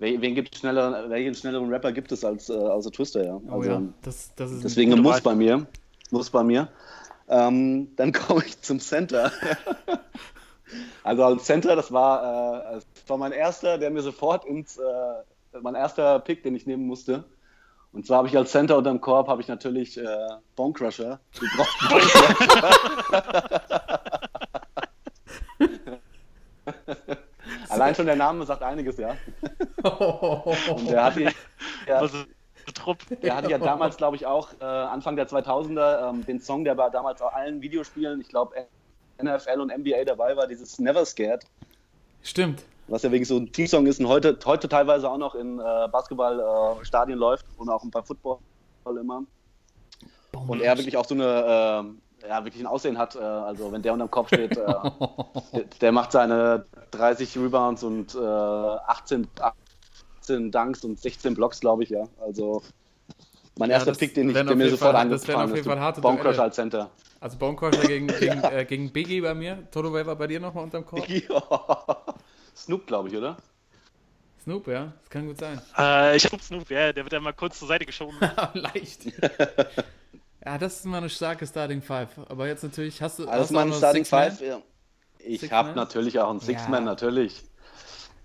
wen, wen gibt schnelleren, welchen schnelleren Rapper gibt es als, äh, außer Twister, ja. Oh Also, ja, das, das ist Deswegen muss Wahl. bei mir. Muss bei mir. Ähm, dann komme ich zum Center. also als Center, das war, äh, das war mein erster, der mir sofort ins, äh, mein erster Pick, den ich nehmen musste. Und zwar habe ich als Center unterm Korb habe ich natürlich äh, Bone Crusher. Du brauchst Bone Crusher. Allein schon der Name sagt einiges, ja. Und der hatte, ja, Also, Trupp. der hatte ja damals, glaube ich, auch äh, Anfang der 2000er ähm, den Song, der bei damals auch allen Videospielen, ich glaube NFL und NBA dabei war, dieses Never Scared, Stimmt. was ja wegen so ein Teamsong ist und heute, heute teilweise auch noch in äh, Basketballstadien äh, läuft und auch ein paar Football immer. Und er wirklich auch so eine, äh, ja, wirklich ein Aussehen hat, äh, also wenn der unterm Kopf steht, äh, der, der macht seine 30 Rebounds und äh, 18, 18 Dunks und 16 Blocks, glaube ich, ja. Also mein Ja, erster Pick, den ich der auf mir sofort Fall- eingefallen ist. Fall harte Bone Duelle. Crusher als Center. Also Bone Crusher gegen, gegen, äh, gegen Biggie bei mir. Toto war bei dir nochmal unterm Korb. Snoop, glaube ich, oder? Snoop, ja. Das kann gut sein. Äh, ich hab Snoop, ja, der wird ja mal kurz zur Seite geschoben. Leicht. Ja, das ist mal eine starke Starting Five. Aber jetzt natürlich hast du. Also hast du auch mein noch Starting? Five. Ja. Ich habe natürlich auch einen Six-Man, Ja. natürlich.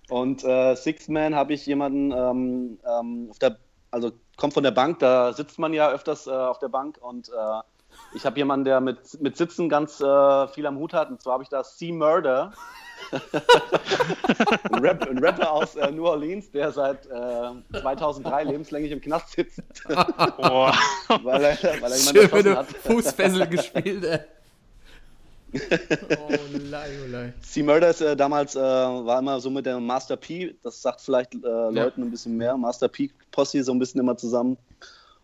Und äh, Six-Man habe ich jemanden ähm, ähm, auf der, also kommt von der Bank, da sitzt man ja öfters äh, auf der Bank und äh, ich habe jemanden, der mit, mit Sitzen ganz äh, viel am Hut hat und zwar habe ich da C-Murder. ein, Rap, ein Rapper aus äh, New Orleans, der seit äh, 2003 lebenslänglich im Knast sitzt, Boah. weil er, weil er jemanden Schön, wenn hat. du Fußfessel gespielt, ey. Oh, lei, oh, lei. C-Murder ist äh, damals, äh, war immer so mit der Master P, das sagt vielleicht äh, Leuten ein bisschen mehr, Master P-Posse so ein bisschen immer zusammen.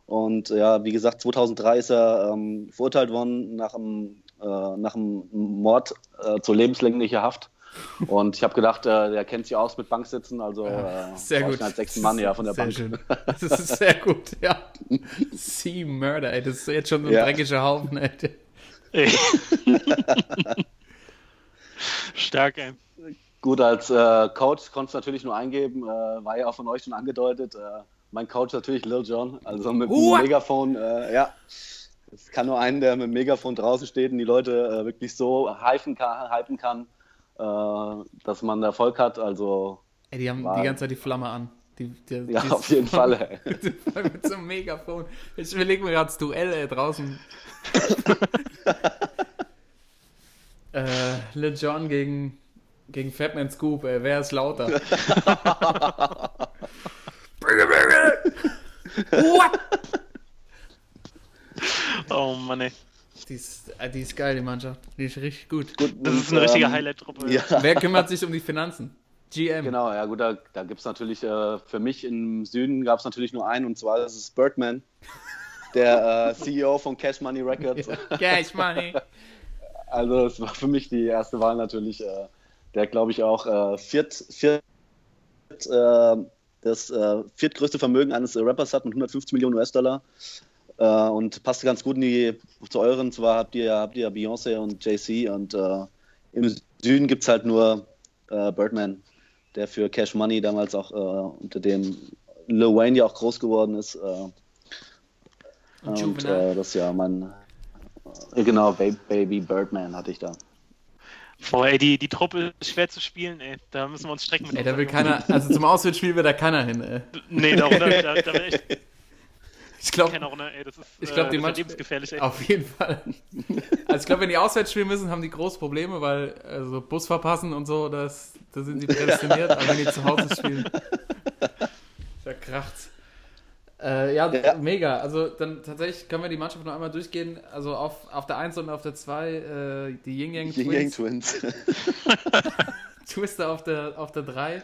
Und ja, wie gesagt, 2003 ist er ähm, verurteilt worden nach einem, äh, nach einem Mord äh, zur lebenslänglicher Haft. Und ich habe gedacht, äh, der kennt sich aus mit Banksitzen, also äh, Sehr gut. als sechsten Mann ja von der sehr Bank. Schön. Das ist sehr gut, ja. Sea Murder, ey, das ist jetzt schon so ein Ja. dreckiger Haufen, ey. Stark, ey. Gut, als äh, Coach konntest du natürlich nur eingeben, äh, war ja auch von euch schon angedeutet. Äh, mein Coach natürlich Lil Jon, also mit What? dem Megafon, äh, ja. Es kann nur einen, der mit dem Megafon draußen steht und die Leute äh, wirklich so hypen kann, hypen kann dass man Erfolg hat. Also, Ey, die haben War- die ganze Zeit die Flamme an. Die, die, ja, die- auf jeden Fall. ey. mit so einem Megafon. Ich überlege mir gerade das Duell ey, draußen. äh, Lil Jon gegen, gegen Fatman Scoop, ey, wer ist lauter? What? Oh Mann, ey. Die ist, äh, die ist geil, die Mannschaft. Die ist richtig gut. Gut, Das ist eine richtige ähm, Highlight-Truppe. Ja, Wer kümmert sich um die Finanzen? GM. genau, ja gut, da, da gibt es natürlich, äh, für mich im Süden gab es natürlich nur einen und zwar das ist Birdman, der äh, CEO von Cash Money Records. Cash Money. Also es war für mich die erste Wahl natürlich, äh, der glaube ich auch äh, viert, viert, äh, das äh, viertgrößte Vermögen eines Rappers hat mit 150 Millionen US-Dollar äh, und passte ganz gut in die, zu euren. Zwar habt ihr, habt ihr Beyoncé und JC und äh, im Süden gibt es halt nur äh, Birdman, der für Cash Money damals auch äh, unter dem Lil Wayne ja auch groß geworden ist. Äh, Und und äh, das ja mein, äh, genau, Ba- Baby Birdman hatte ich da. Boah, ey, die, die Truppe ist schwer zu spielen, ey. Da müssen wir uns strecken. Mit Ey, da will keiner, also zum Auswärtsspiel will da keiner hin, ey. Nee, da, da, da, da will echt Ich glaube. Das ist, Ich glaub, die äh, das Mannschaft- ist lebensgefährlich, ey. Auf jeden Fall. Also ich glaube, wenn die auswärts spielen müssen, haben die große Probleme, weil also Bus verpassen und so, das, da sind sie prädestiniert. Aber wenn die zu Hause spielen, da kracht's. Äh, ja, Ja. mega. Also dann tatsächlich können wir die Mannschaft noch einmal durchgehen. Also auf, auf der 1 und auf der 2 äh, die Yin Yang Die Yang Twins. Twins. Twister auf der, auf der 3.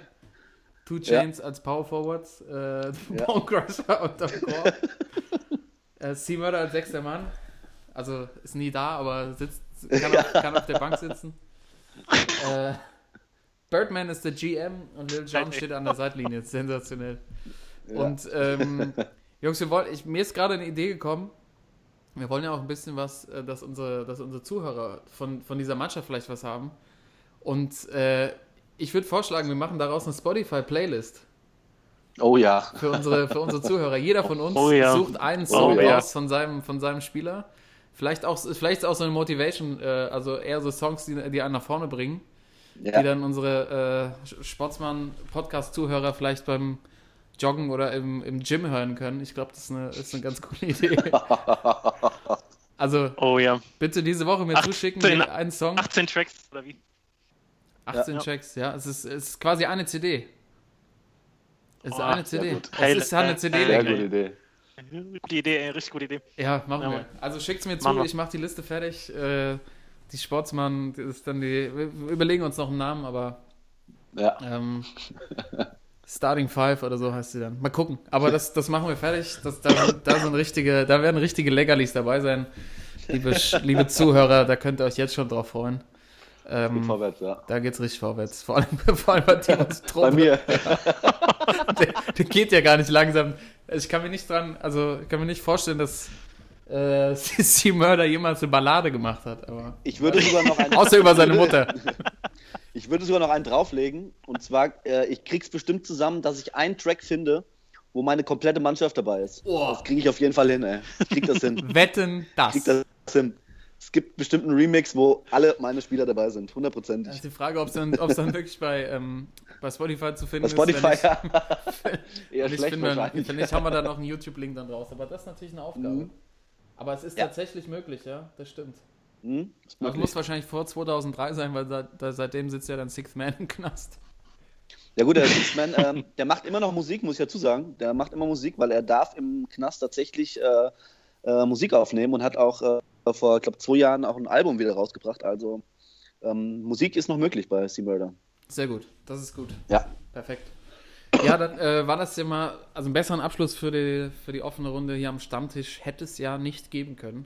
Two Chains als Power Forwards. Äh, Bone Crusher und der Core. äh, Sea Murder als sechster Mann. Also ist nie da, aber sitzt, kann, auf, kann auf der Bank sitzen. Äh, Birdman ist der GM und Lil Jon steht an der Seitlinie. Sensationell. Und ähm, Jungs, wir wollen, ich, mir ist gerade eine Idee gekommen. Wir wollen ja auch ein bisschen was, äh, dass unsere, dass unsere Zuhörer von, von dieser Mannschaft vielleicht was haben. Und äh, ich würde vorschlagen, wir machen daraus eine Spotify-Playlist Oh ja. für unsere, für unsere Zuhörer. Jeder von uns Oh ja. sucht einen Song Oh ja. aus von seinem, von seinem Spieler. Vielleicht auch, vielleicht ist auch so eine Motivation, äh, also eher so Songs, die, die einen nach vorne bringen, die ja. dann unsere äh, Sportsmann-Podcast-Zuhörer vielleicht beim Joggen oder im, im Gym hören können. Ich glaube, das ist eine, ist eine ganz coole Idee. Also Oh ja. bitte diese Woche mir 18 zuschicken, die- einen Song. 18 Tracks oder wie? 18 Ja. Tracks, ja. Es ist, es ist quasi eine CD. Es ist Oh, eine sehr CD. gut. Es ist eine Geil. CD. Sehr Geil. gute Idee. Gute Idee, ey, richtig gute Idee. Ja, machen Ja, wir. Also schickt's mir zu, ich mach die Liste fertig. Äh, die Sportsmann, das ist dann die. Wir überlegen uns noch einen Namen, aber Ja. ähm, Starting Five oder so heißt sie dann. Mal gucken. Aber das, das machen wir fertig. Das, da, sind, da sind richtige, da werden richtige Leckerlis dabei sein. Liebe, liebe Zuhörer, da könnt ihr euch jetzt schon drauf freuen. Geht Ähm, vorwärts, ja. da geht's richtig vorwärts. Vor allem, vor allem bei Timos Truppe. Bei mir. der, der geht ja gar nicht langsam. Ich kann mir nicht dran, also ich kann mir nicht vorstellen, dass äh, C Murder jemals eine Ballade gemacht hat. Aber Ich würde sogar noch einen, außer über seine Mutter. ich würde sogar noch einen drauflegen. Und zwar, äh, ich krieg's bestimmt zusammen, dass ich einen Track finde, wo meine komplette Mannschaft dabei ist. Oh. Das kriege ich auf jeden Fall hin, ey. Ich krieg das hin. Wetten das. krieg das hin. Es gibt bestimmt einen Remix, wo alle meine Spieler dabei sind. Hundertprozentig. ist die Frage, ob es dann, ob's dann wirklich bei, ähm, bei Spotify zu finden Bei Spotify, ist. ja. Wenn Eher schlecht finden wir, wahrscheinlich. wenn nicht, haben wir da noch einen YouTube-Link dann draus. Aber das ist natürlich eine Aufgabe. Mhm. Aber es ist Ja. tatsächlich möglich, ja, das stimmt. Hm? Ist Das muss wahrscheinlich vor 2003 sein, weil da, da, seitdem sitzt ja dann Sixth Man im Knast. Ja gut, der Sixman, ähm, der macht immer noch Musik, muss ich dazu sagen. Der macht immer Musik, weil er darf im Knast tatsächlich äh, äh, Musik aufnehmen und hat auch äh, vor, ich glaube, zwei Jahren auch ein Album wieder rausgebracht. Also ähm, Musik ist noch möglich bei Sea Murder. Sehr gut, das ist gut. Ja. Perfekt. Ja, dann äh, war das ja mal, also einen besseren Abschluss für die, für die offene Runde hier am Stammtisch hätte es ja nicht geben können.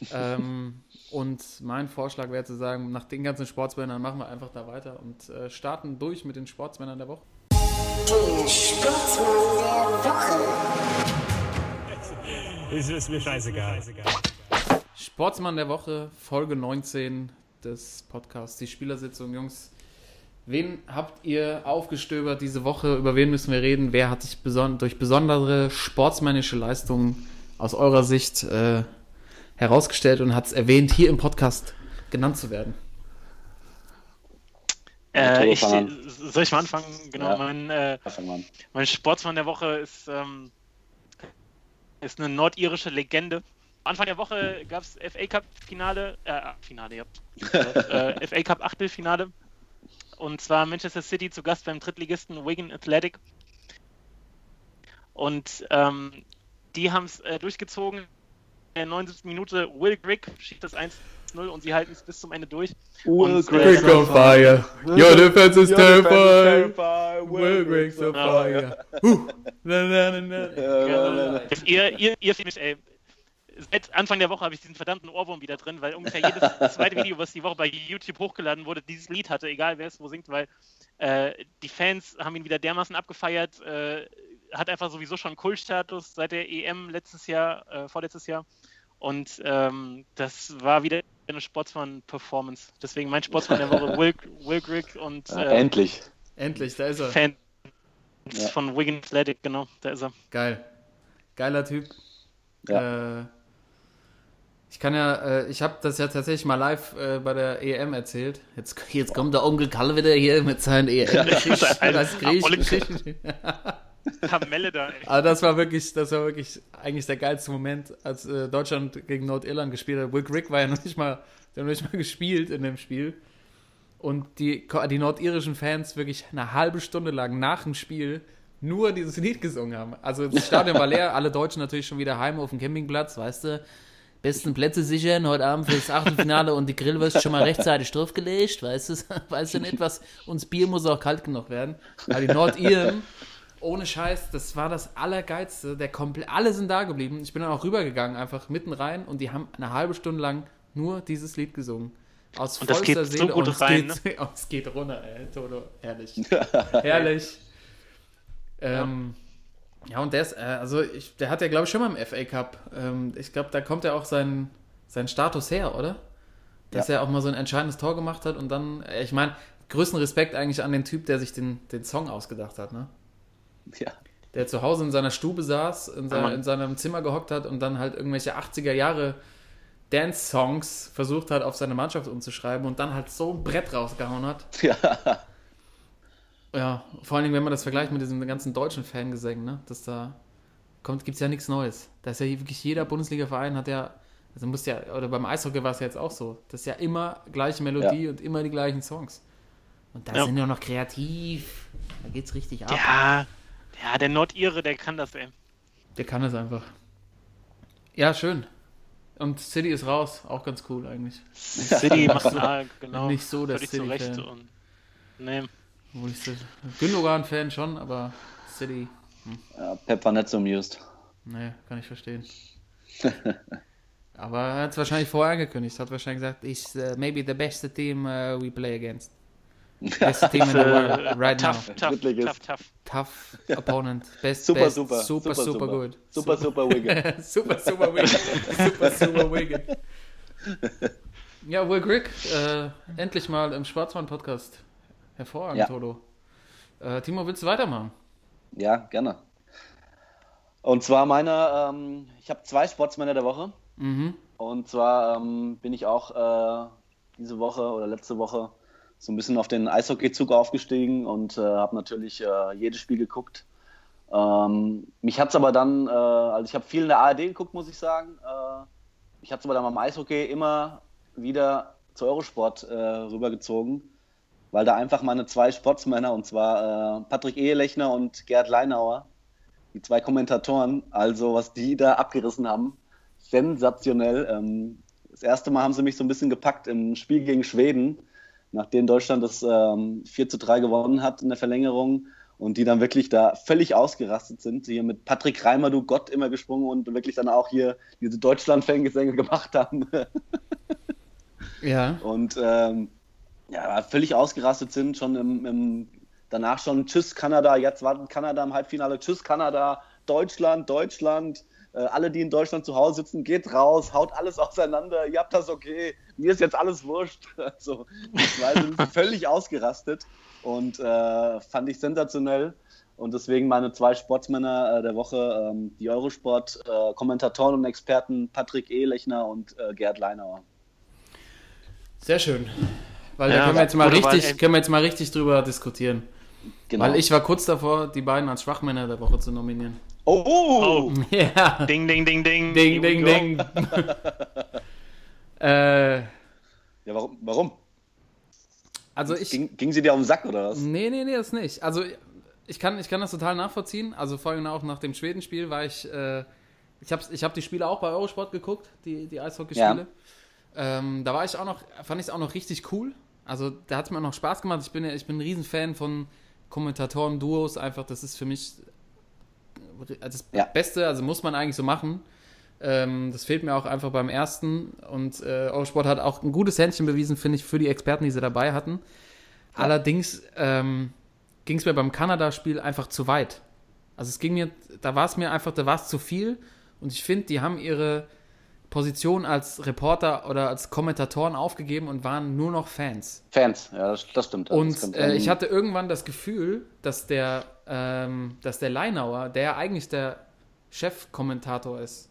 ähm, und mein Vorschlag wäre zu sagen, nach den ganzen Sportsmännern machen wir einfach da weiter und äh, starten durch mit den Sportsmännern der Woche. Der Sportsmann der Woche. Ist, ist mir scheißegal. Sportsmann der Woche, Folge 19 des Podcasts, die Spielersitzung. Jungs, wen habt ihr aufgestöbert diese Woche? Über wen müssen wir reden? Wer hat sich beson durch besondere sportsmännische Leistungen aus eurer Sicht äh, herausgestellt und hat es erwähnt, hier im Podcast genannt zu werden? Äh, ich, soll ich mal anfangen? Genau, Ja. mein, äh, mein Sportsmann der Woche ist, ähm, ist eine nordirische Legende. Anfang der Woche gab es FA Cup Finale, äh, Finale, ja. äh, FA Cup Achtelfinale. Und zwar Manchester City zu Gast beim Drittligisten Wigan Athletic. Und ähm, die haben es äh, durchgezogen. In der 79. Minute Will Grigg schießt das 1-0 und sie halten es bis zum Ende durch. Will Und, Grigg äh, on fire. Your defense is terrifying. Will Griggs on fire. Huh. Na, na, na, na. Ja, ihr, ihr, ihr Finish, ey. Seit Anfang der Woche habe ich diesen verdammten Ohrwurm wieder drin, weil ungefähr jedes zweite Video, was die Woche bei YouTube hochgeladen wurde, dieses Lied hatte, egal wer es wo singt, weil äh, die Fans haben ihn wieder dermaßen abgefeiert, äh, hat einfach sowieso schon Kultstatus seit der EM letztes Jahr, äh, vorletztes Jahr. Und ähm, das war wieder eine Sportsmann-Performance. Deswegen mein Sportsmann der Woche, Will, Will Grigg und Ja, äh, endlich. Endlich, da ist er. Fans Ja. von Wigan Athletic, genau, da ist er. Geil. Geiler Typ. Ja. Ich kann ja, äh, ich habe das ja tatsächlich mal live äh, bei der EM erzählt. Jetzt, jetzt kommt der Onkel Kalle wieder hier mit seinen EM-Geschichten. Das Griechengeschichten. Kamelle da, ey. Aber das war wirklich, das war wirklich eigentlich der geilste Moment, als äh, Deutschland gegen Nordirland gespielt hat. Will Grigg war ja noch nicht mal, der noch nicht mal gespielt in dem Spiel. Und die, die nordirischen Fans wirklich eine halbe Stunde lang nach dem Spiel nur dieses Lied gesungen haben. Also das Stadion war leer, alle Deutschen natürlich schon wieder heim auf dem Campingplatz, weißt du. Besten Plätze sichern, heute Abend fürs Achtelfinale und die Grillwürste schon mal rechtzeitig draufgelegt, weißt du, weißt du nicht was, uns Bier muss auch kalt genug werden. Aber die Nordiren, ohne Scheiß, das war das Allergeilste, der komplett, alle sind da geblieben. Ich bin dann auch rübergegangen, einfach mitten rein und die haben eine halbe Stunde lang nur dieses Lied gesungen. Aus Und das vollster geht so Seele gut und es rein, geht, oh, es geht runter, ey, Toto, herrlich. herrlich. Ähm, ja. und der ist, äh, also ich, der hat ja, glaube ich, schon mal im FA Cup. Ähm, ich glaube, da kommt ja auch sein, sein Status her, oder? Dass Ja. er auch mal so ein entscheidendes Tor gemacht hat und dann, äh, ich meine, größten Respekt eigentlich an den Typ, der sich den, den Song ausgedacht hat, ne? Ja. Der zu Hause in seiner Stube saß, in, Mann. in seinem Zimmer gehockt hat und dann halt irgendwelche 80er Jahre Dance-Songs versucht hat, auf seine Mannschaft umzuschreiben und dann halt so ein Brett rausgehauen hat. ja. Ja, vor allen Dingen, wenn man das vergleicht mit diesen ganzen deutschen Fangesängen, ne? Dass da kommt, gibt's ja nichts Neues. Da ist ja wirklich jeder Bundesliga-Verein hat ja, also muss ja, oder beim Eishockey war es ja jetzt auch so, das ist ja immer gleiche Melodie und immer die gleichen Songs. Und da Ja. sind ja noch kreativ. Da geht's richtig ab. Ja, ja, der Nordire, der kann das, ey. Der kann es einfach. Ja, schön. Und City ist raus, auch ganz cool eigentlich. City macht ah, genau. Nicht so der völlig zu Recht. Und, nee. Wo ich Gündogan-Fan schon, aber City, ja. Pep war nicht so amused. nee, kann ich verstehen. aber er hat es wahrscheinlich vorher angekündigt. Hat wahrscheinlich gesagt, is uh, maybe the best team uh, we play against. Best team in the world right tough, now. tough, tough, tough. Tough opponent. Best, Super, best, super. super, super, good. Super, super Wiggle. super, super Wigan. super, super Wigan. Ja, Will Grigg, äh, endlich mal im Schwarzmann-Podcast. Hervorragend, Ja. Toto. Äh, Timo, willst du weitermachen? Ja, gerne. Und zwar meine, ähm, ich habe zwei Sportsmänner der Woche. Mhm. Und zwar ähm, bin ich auch äh, diese Woche oder letzte Woche so ein bisschen auf den Eishockey-Zug aufgestiegen und äh, habe natürlich äh, jedes Spiel geguckt. Ähm, mich hat es aber dann, äh, also ich habe viel in der ARD geguckt, muss ich sagen. Äh, mich hat es aber dann beim Eishockey immer wieder zu Eurosport äh, rübergezogen, weil da einfach meine zwei Sportsmänner, und zwar äh, Patrick Ehelechner und Gerd Leinauer, die zwei Kommentatoren, also was die da abgerissen haben, sensationell. Ähm, das erste Mal haben sie mich so ein bisschen gepackt im Spiel gegen Schweden, nachdem Deutschland das ähm, 4 zu 3 gewonnen hat in der Verlängerung und die dann wirklich da völlig ausgerastet sind, die hier mit Patrick Reimer, du Gott, immer gesprungen und wirklich dann auch hier diese Deutschland-Fangesänge gemacht haben. Ja. und ähm, ja, völlig ausgerastet sind, schon im, im, danach schon Tschüss Kanada, jetzt wartet Kanada im Halbfinale, Tschüss Kanada, Deutschland, Deutschland. Äh, alle, die in Deutschland zu Hause sitzen, geht raus, haut alles auseinander, ihr habt das okay, mir ist jetzt alles wurscht. Also, zwei sind völlig ausgerastet und äh, fand ich sensationell. Und deswegen meine zwei Sportsmänner äh, der Woche, ähm, die Eurosport-Kommentatoren und Experten Patrick Ehlechner und äh, Gerd Leinauer. Sehr schön. Weil Ja, da können wir, jetzt mal richtig, können wir jetzt mal richtig drüber diskutieren. Genau. Weil ich war kurz davor, die beiden als Schwachmänner der Woche zu nominieren. oh, Oh, Ja. ding, ding, ding, ding. Ding, ding, ding. äh, Ja, warum? warum? also ich. Ging, ging sie dir auf den Sack oder was? Nee, nee, nee, das nicht. Also ich kann, ich kann das total nachvollziehen. Also vor allem auch nach dem Schwedenspiel war ich. Äh, ich habe ich hab die Spiele auch bei Eurosport geguckt, die, die Eishockeyspiele. Ähm, da war ich auch noch, fand ich es auch noch richtig cool. Also da hat es mir auch noch Spaß gemacht. Ich bin, ja- ich bin ein Riesenfan von Kommentatoren-Duos. Einfach, das ist für mich das Ja. Beste, also muss man eigentlich so machen. Ähm, das fehlt mir auch einfach beim ersten. Und äh, Eurosport hat auch ein gutes Händchen bewiesen, finde ich, für die Experten, die sie dabei hatten. Allerdings ähm, ging es mir beim Kanada-Spiel einfach zu weit. Also es ging mir, da war es mir einfach, da war es zu viel. Und ich finde, die haben ihre Position als Reporter oder als Kommentatoren aufgegeben und waren nur noch Fans. Fans, ja, das, das stimmt. Das Und stimmt. äh, ich hatte irgendwann das Gefühl, dass der, ähm, dass der Leinauer, der ja eigentlich der Chefkommentator ist,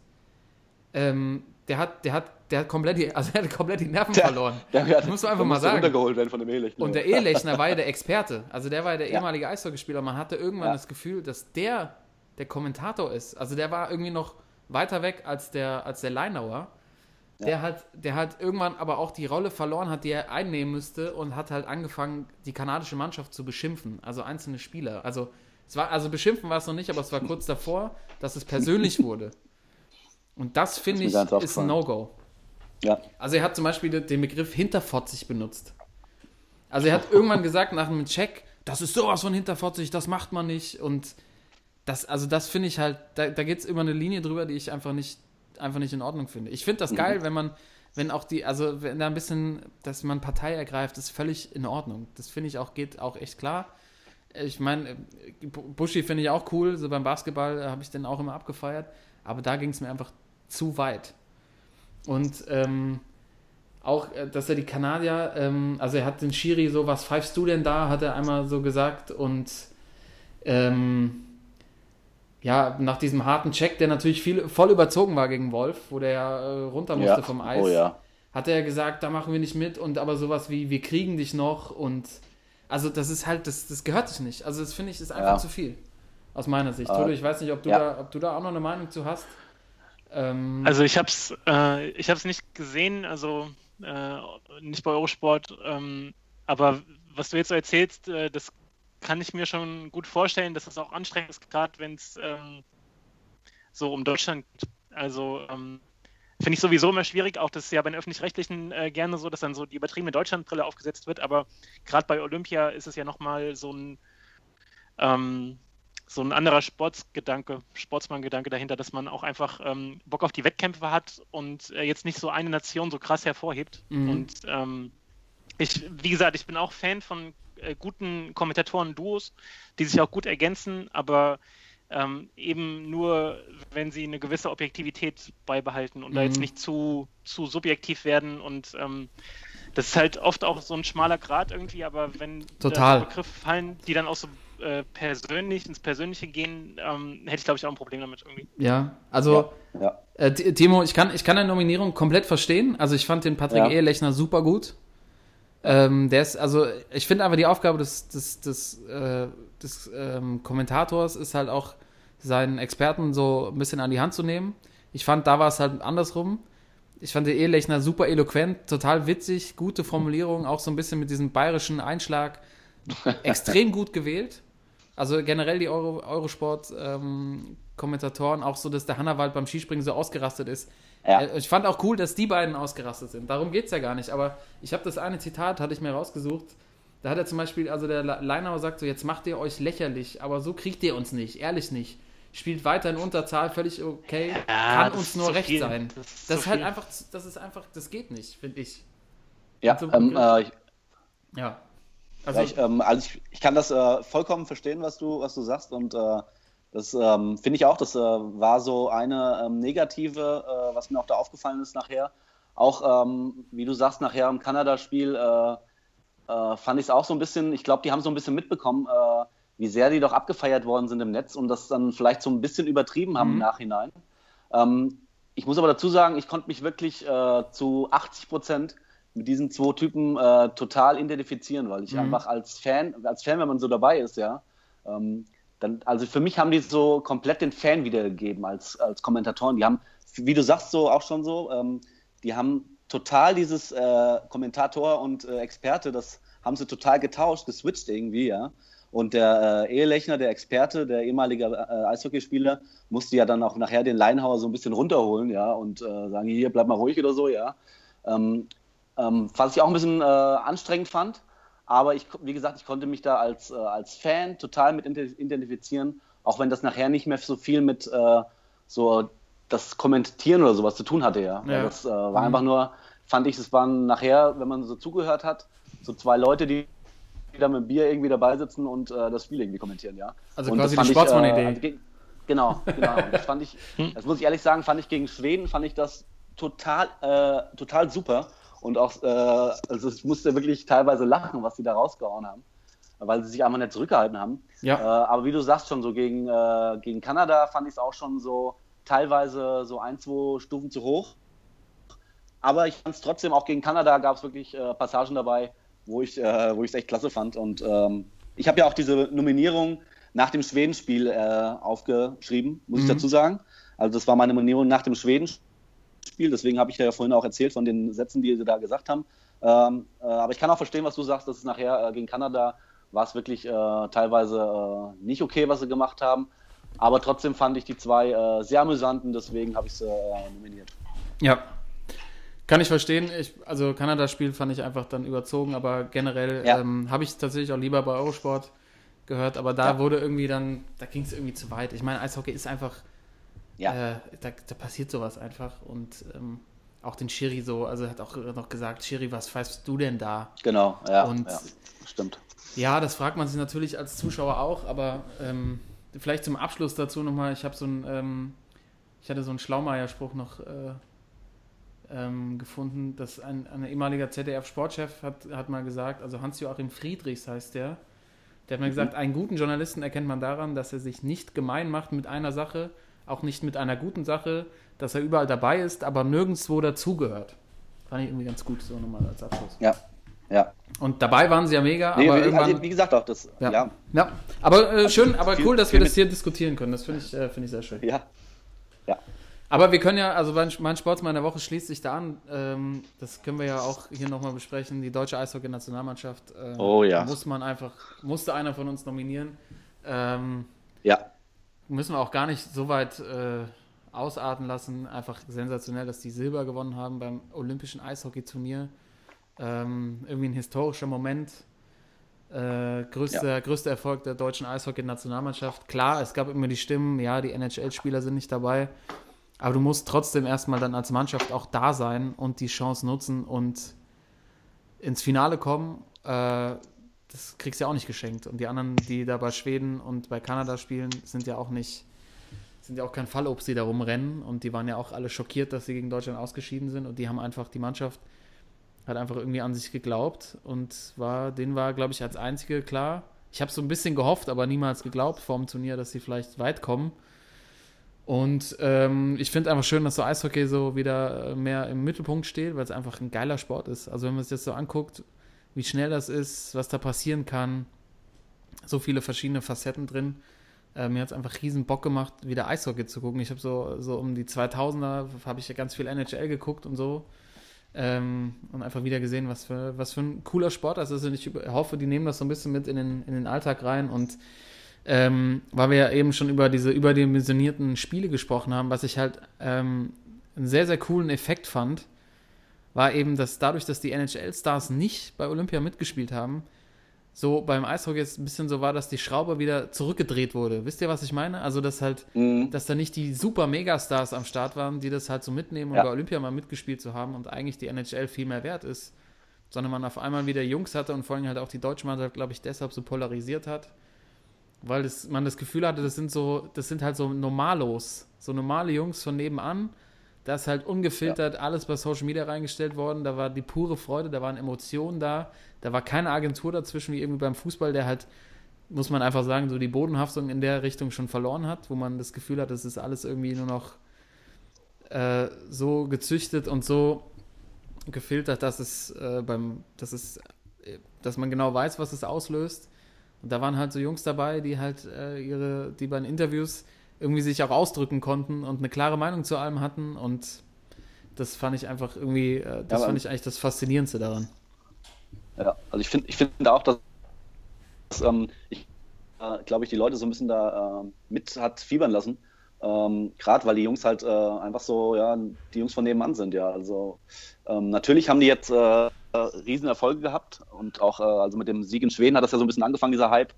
ähm, der hat, der hat, der hat komplett die, also er hat komplett die Nerven verloren. Ja, ja, Das muss man einfach mal sagen. runtergeholt werden von dem Ehlechner. Und der Ehlechner war ja der Experte. Also der war ja der Ja. ehemalige Eishockeyspieler. Man hatte irgendwann Ja. das Gefühl, dass der der Kommentator ist. Also der war irgendwie noch weiter weg als der, als der Leinauer. Der hat, der hat irgendwann aber auch die Rolle verloren hat, die er einnehmen müsste und hat halt angefangen, die kanadische Mannschaft zu beschimpfen. Also einzelne Spieler. Also es war, also beschimpfen war es noch nicht, aber es war kurz davor, dass es persönlich wurde. Und das finde ich ist ein. No-Go. ja. Also er hat zum Beispiel den Begriff hinterfotzig benutzt. Also er hat irgendwann gesagt nach einem Check, das ist sowas von hinterfotzig, das macht man nicht. Und das, also das finde ich halt, da, da geht es über eine Linie drüber, die ich einfach nicht, einfach nicht in Ordnung finde. Ich finde das geil, wenn man, wenn auch die, also wenn da ein bisschen, dass man Partei ergreift, ist völlig in Ordnung. Das finde ich auch, geht auch echt klar. Ich meine, Buschi finde ich auch cool, so beim Basketball äh, habe ich den auch immer abgefeiert, aber da ging es mir einfach zu weit. Und ähm, auch, äh, dass er die Kanadier, ähm, also er hat den Schiri so, was pfeifst du denn da, hat er einmal so gesagt und ähm, ja, nach diesem harten Check, der natürlich viel, voll überzogen war gegen Wolf, wo der ja äh, runter musste ja. vom Eis, Oh ja. hat er gesagt, da machen wir nicht mit und aber sowas wie, wir kriegen dich noch und also das ist halt, das, das gehört sich nicht. Also das finde ich, ist einfach Ja. zu viel. Aus meiner Sicht. Ah. Toto, ich weiß nicht, ob du, Ja. da, ob du da auch noch eine Meinung zu hast. Ähm, Also ich habe es äh, ich hab's nicht gesehen, also äh, nicht bei Eurosport, ähm, aber was du jetzt so erzählst, äh, das kann ich mir schon gut vorstellen, dass es auch anstrengend ist, gerade wenn es ähm, so um Deutschland geht. Also ähm, finde ich sowieso immer schwierig, auch das ist ja bei den Öffentlich-Rechtlichen äh, gerne so, dass dann so die übertriebene Deutschlandbrille aufgesetzt wird, aber gerade bei Olympia ist es ja nochmal so ein ähm, so ein anderer Sportsgedanke, Sportsmann-Gedanke dahinter, dass man auch einfach ähm, Bock auf die Wettkämpfe hat und äh, jetzt nicht so eine Nation so krass hervorhebt. Mhm. Und ähm, ich, wie gesagt, ich bin auch Fan von äh, guten Kommentatoren-Duos, die sich auch gut ergänzen, aber ähm, eben nur, wenn sie eine gewisse Objektivität beibehalten und da jetzt Mhm. nicht zu, zu subjektiv werden und ähm, das ist halt oft auch so ein schmaler Grad irgendwie, aber wenn Total. da Begriffe fallen, die dann auch so äh, persönlich ins Persönliche gehen, ähm, hätte ich glaube ich auch ein Problem damit irgendwie. ja, also Ja. Äh, Timo, ich kann, ich kann deine Nominierung komplett verstehen. Also ich fand den Patrick Ja. Ehelechner super gut. Ähm, der ist, also ich finde aber die Aufgabe des, des, des, äh, des ähm, Kommentators ist halt auch, seinen Experten so ein bisschen an die Hand zu nehmen. Ich fand, da war es halt andersrum. Ich fand den Ehelechner super eloquent, total witzig, gute Formulierung, auch so ein bisschen mit diesem bayerischen Einschlag. Extrem gut gewählt. Also generell die Euro, Eurosport-Kommentatoren, auch so, dass der Hannawald beim Skispringen so ausgerastet ist. Ja. Äh, Ich fand auch cool, dass die beiden ausgerastet sind. Darum geht es ja gar nicht. Aber ich habe das eine Zitat, hatte ich mir rausgesucht. Da hat er zum Beispiel, also der Le- Leinauer sagt so, jetzt macht ihr euch lächerlich, aber so kriegt ihr uns nicht, ehrlich nicht. Spielt weiter in Unterzahl, völlig okay, Ja, kann das uns ist nur recht viel. sein. Das Das ist ist, zu halt viel. einfach, das ist einfach, das geht nicht, finde ich. Ja, So ähm, äh, ich, Ja. Also, ja, ich, ähm, also ich, ich kann das äh, vollkommen verstehen, was du, was du sagst und äh, das ähm, finde ich auch, das äh, war so eine ähm, negative, äh, was mir auch da aufgefallen ist nachher. Auch, ähm, wie du sagst, nachher im Kanada-Spiel äh, äh, fand ich es auch so ein bisschen, ich glaube, die haben so ein bisschen mitbekommen, äh, wie sehr die doch abgefeiert worden sind im Netz und das dann vielleicht so ein bisschen übertrieben haben im Nachhinein. Ähm, ich muss aber dazu sagen, ich konnte mich wirklich äh, zu 80 Prozent mit diesen zwei Typen total identifizieren, weil ich einfach als Fan, als Fan, wenn man so dabei ist, ja, ähm, dann, also für mich haben die so komplett den Fan wiedergegeben als, als Kommentatoren. Die haben, wie du sagst, so auch schon so, ähm, die haben total dieses äh, Kommentator und äh, Experte, das haben sie total getauscht, geswitcht irgendwie, ja. Und der äh, Ehelechner, der Experte, der ehemalige äh, Eishockeyspieler, musste ja dann auch nachher den Leinhauer so ein bisschen runterholen, ja, und äh, sagen, hier, bleib mal ruhig oder so, ja. Ähm, ähm, was ich auch ein bisschen äh, anstrengend fand, aber ich, wie gesagt, ich konnte mich da als, äh, als Fan total mit ident- identifizieren, auch wenn das nachher nicht mehr so viel mit äh, so das Kommentieren oder sowas zu tun hatte, ja. Ja. Das äh, war einfach nur, fand ich, es waren nachher, wenn man so zugehört hat, so zwei Leute, die da mit dem Bier irgendwie dabei sitzen und äh, das Spiel irgendwie kommentieren, ja. Also und quasi die ich, Sportsmann-Idee. also ge- genau, genau. Das fand ich, das muss ich ehrlich sagen, fand ich gegen Schweden, fand ich das total, äh, total super. Und auch, äh, also ich musste wirklich teilweise lachen, was sie da rausgehauen haben, weil sie sich einfach nicht zurückgehalten haben. Ja. Äh, aber wie du sagst schon, so gegen, äh, gegen Kanada fand ich es auch schon so teilweise so ein, zwei Stufen zu hoch. Aber ich fand es trotzdem, auch gegen Kanada gab es wirklich äh, Passagen dabei, wo ich äh, wo ich es echt klasse fand. Und ähm, ich habe ja auch diese Nominierung nach dem Schwedenspiel äh, aufgeschrieben, muss ich dazu sagen. Also das war meine Nominierung nach dem Schwedenspiel, deswegen habe ich da ja vorhin auch erzählt von den Sätzen, die sie da gesagt haben. Ähm, äh, aber ich kann auch verstehen, was du sagst, dass es nachher äh, gegen Kanada war es wirklich äh, teilweise äh, nicht okay, was sie gemacht haben. Aber trotzdem fand ich die zwei äh, sehr amüsant und deswegen habe ich sie äh, nominiert. Ja. Kann ich verstehen. Ich, also Kanada-Spiel fand ich einfach dann überzogen, aber generell Ja. ähm, habe ich tatsächlich auch lieber bei Eurosport gehört, aber da Ja. wurde irgendwie dann, da ging es irgendwie zu weit. Ich meine, Eishockey ist einfach, Ja. äh, da, da passiert sowas einfach und ähm, auch den Schiri so, also er hat auch noch gesagt, Schiri, was pfeifst du denn da? Genau, ja, Und- ja stimmt. Ja, das fragt man sich natürlich als Zuschauer auch, aber ähm, vielleicht zum Abschluss dazu nochmal, ich habe so ein, ähm, ich hatte so einen Schlaumeier-Spruch noch äh, ähm, gefunden, dass ein, ein ehemaliger ZDF-Sportchef hat, hat mal gesagt, also Hans-Joachim Friedrichs heißt der, der hat mal gesagt, einen guten Journalisten erkennt man daran, dass er sich nicht gemein macht mit einer Sache, auch nicht mit einer guten Sache, dass er überall dabei ist, aber nirgendwo dazugehört. Fand ich irgendwie ganz gut, so nochmal als Abschluss. Ja, ja. Und dabei waren sie ja mega, Nee, aber also, wie gesagt auch, das, Ja. ja, Ja, aber äh, schön, aber cool, dass wir das hier diskutieren können. Das finde ich, äh, finde ich sehr schön. ja, ja, Aber wir können ja, also mein, Sportsmann der Woche schließt sich da an. Ähm, das können wir ja auch hier nochmal besprechen. Die deutsche Eishockey-Nationalmannschaft äh, Oh ja. muss man einfach, musste einer von uns nominieren. Ähm, ja, müssen wir auch gar nicht so weit äh, ausarten lassen. Einfach sensationell, dass die Silber gewonnen haben beim Olympischen Eishockey-Turnier. Ähm, irgendwie ein historischer Moment. Äh, größter, größter Erfolg der deutschen Eishockey-Nationalmannschaft. Klar, es gab immer die Stimmen, ja, die NHL-Spieler sind nicht dabei. Aber du musst trotzdem erstmal dann als Mannschaft auch da sein und die Chance nutzen und ins Finale kommen. Äh, das kriegst du ja auch nicht geschenkt. Und die anderen, die da bei Schweden und bei Kanada spielen, sind ja auch nicht, sind ja auch kein Fallobst, die da rumrennen. Und die waren ja auch alle schockiert, dass sie gegen Deutschland ausgeschieden sind. Und die haben einfach, die Mannschaft hat einfach irgendwie an sich geglaubt und war, denen war, glaube ich, als einzige klar. Ich habe so ein bisschen gehofft, aber niemals geglaubt vor dem Turnier, dass sie vielleicht weit kommen. Und ähm, ich finde einfach schön, dass so Eishockey so wieder äh, mehr im Mittelpunkt steht, weil es einfach ein geiler Sport ist. Also wenn man sich das so anguckt, wie schnell das ist, was da passieren kann, so viele verschiedene Facetten drin. Äh, mir hat es einfach riesen Bock gemacht, wieder Eishockey zu gucken. Ich habe so, so um die 2000er, habe ich ja ganz viel NHL geguckt und so. Ähm, und einfach wieder gesehen, was für, was für ein cooler Sport das ist. Und ich hoffe, die nehmen das so ein bisschen mit in den, in den Alltag rein. Und ähm, weil wir ja eben schon über diese überdimensionierten Spiele gesprochen haben, was ich halt ähm, einen sehr, sehr coolen Effekt fand, war eben, dass dadurch, dass die NHL-Stars nicht bei Olympia mitgespielt haben, so beim Eishockey jetzt ein bisschen so war, dass die Schraube wieder zurückgedreht wurde. Wisst ihr, was ich meine? Also, dass halt, Mhm. dass da nicht die super Megastars am Start waren, die das halt so mitnehmen und Ja. bei Olympia mal mitgespielt zu haben und eigentlich die NHL viel mehr wert ist, sondern man auf einmal wieder Jungs hatte und vor allem halt auch die deutsche Mannschaft, glaube ich, deshalb so polarisiert hat, weil das, man das Gefühl hatte, das sind so, das sind halt so Normalos, so normale Jungs von nebenan. Da ist halt ungefiltert alles bei Social Media reingestellt worden. Da war die pure Freude, da waren Emotionen da. Da war keine Agentur dazwischen, wie irgendwie beim Fußball, der halt, muss man einfach sagen, so die Bodenhaftung in der Richtung schon verloren hat, wo man das Gefühl hat, das ist alles irgendwie nur noch äh, so gezüchtet und so gefiltert, dass es äh, beim, dass es, äh, dass man genau weiß, was es auslöst. Und da waren halt so Jungs dabei, die halt äh, ihre, die bei den Interviews irgendwie sich auch ausdrücken konnten und eine klare Meinung zu allem hatten und das fand ich einfach irgendwie, äh, das aber- fand ich eigentlich das Faszinierendste daran. Ja, also ich finde ich finde auch, dass ähm, ich äh, glaube ich, die Leute so ein bisschen da äh, mit hat fiebern lassen. Ähm, Gerade weil die Jungs halt äh, einfach so, ja, die Jungs von nebenan sind, ja. Also ähm, natürlich haben die jetzt äh, äh, riesen Erfolge gehabt und auch äh, also mit dem Sieg in Schweden hat das ja so ein bisschen angefangen, dieser Hype.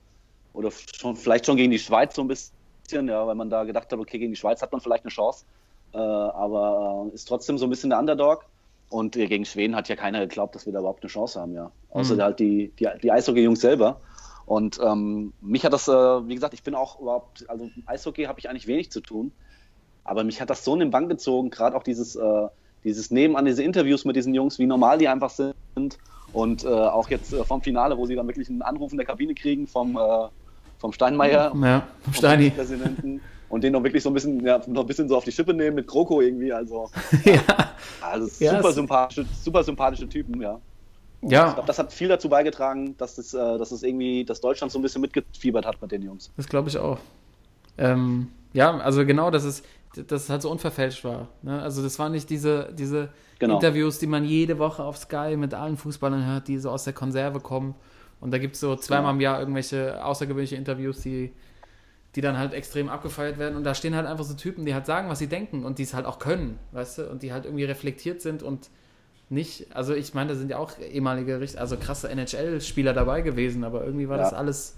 Oder schon vielleicht schon gegen die Schweiz so ein bisschen, ja, weil man da gedacht hat, okay, gegen die Schweiz hat man vielleicht eine Chance. Äh, aber äh, ist trotzdem so ein bisschen der Underdog. Und äh, gegen Schweden hat ja keiner geglaubt, dass wir da überhaupt eine Chance haben, ja. Außer Mhm. halt die, die, die Eishockey-Jungs selber. Und ähm, mich hat das, äh, wie gesagt, ich bin auch überhaupt, also mit Eishockey habe ich eigentlich wenig zu tun. Aber mich hat das so in den Bann gezogen, gerade auch dieses, äh, dieses Nebenan, diese Interviews mit diesen Jungs, wie normal die einfach sind. Und äh, auch jetzt äh, vom Finale, wo sie dann wirklich einen Anruf in der Kabine kriegen vom, vom Steinmeier, Ja, vom Steini. Präsidenten. Und den noch wirklich so ein bisschen, ja, noch ein bisschen so auf die Schippe nehmen mit Kroko irgendwie. Also, ja. also Ja, super, es- sympathische, super sympathische Typen, ja. Und Ja. Ich glaube, das hat viel dazu beigetragen, dass das, äh, dass das irgendwie, dass Deutschland so ein bisschen mitgefiebert hat mit den Jungs. Das glaube ich auch. Ähm, ja, also genau, dass es, dass es halt so unverfälscht war. Ne? Also das waren nicht diese, diese Genau. Interviews, die man jede Woche auf Sky mit allen Fußballern hört, die so aus der Konserve kommen. Und da gibt es so zweimal im Jahr irgendwelche außergewöhnliche Interviews, die, die dann halt extrem abgefeiert werden. Und da stehen halt einfach so Typen, die halt sagen, was sie denken und die es halt auch können, weißt du? Und die halt irgendwie reflektiert sind und nicht, also ich meine, da sind ja auch ehemalige, also krasse NHL-Spieler dabei gewesen, aber irgendwie war Ja. das alles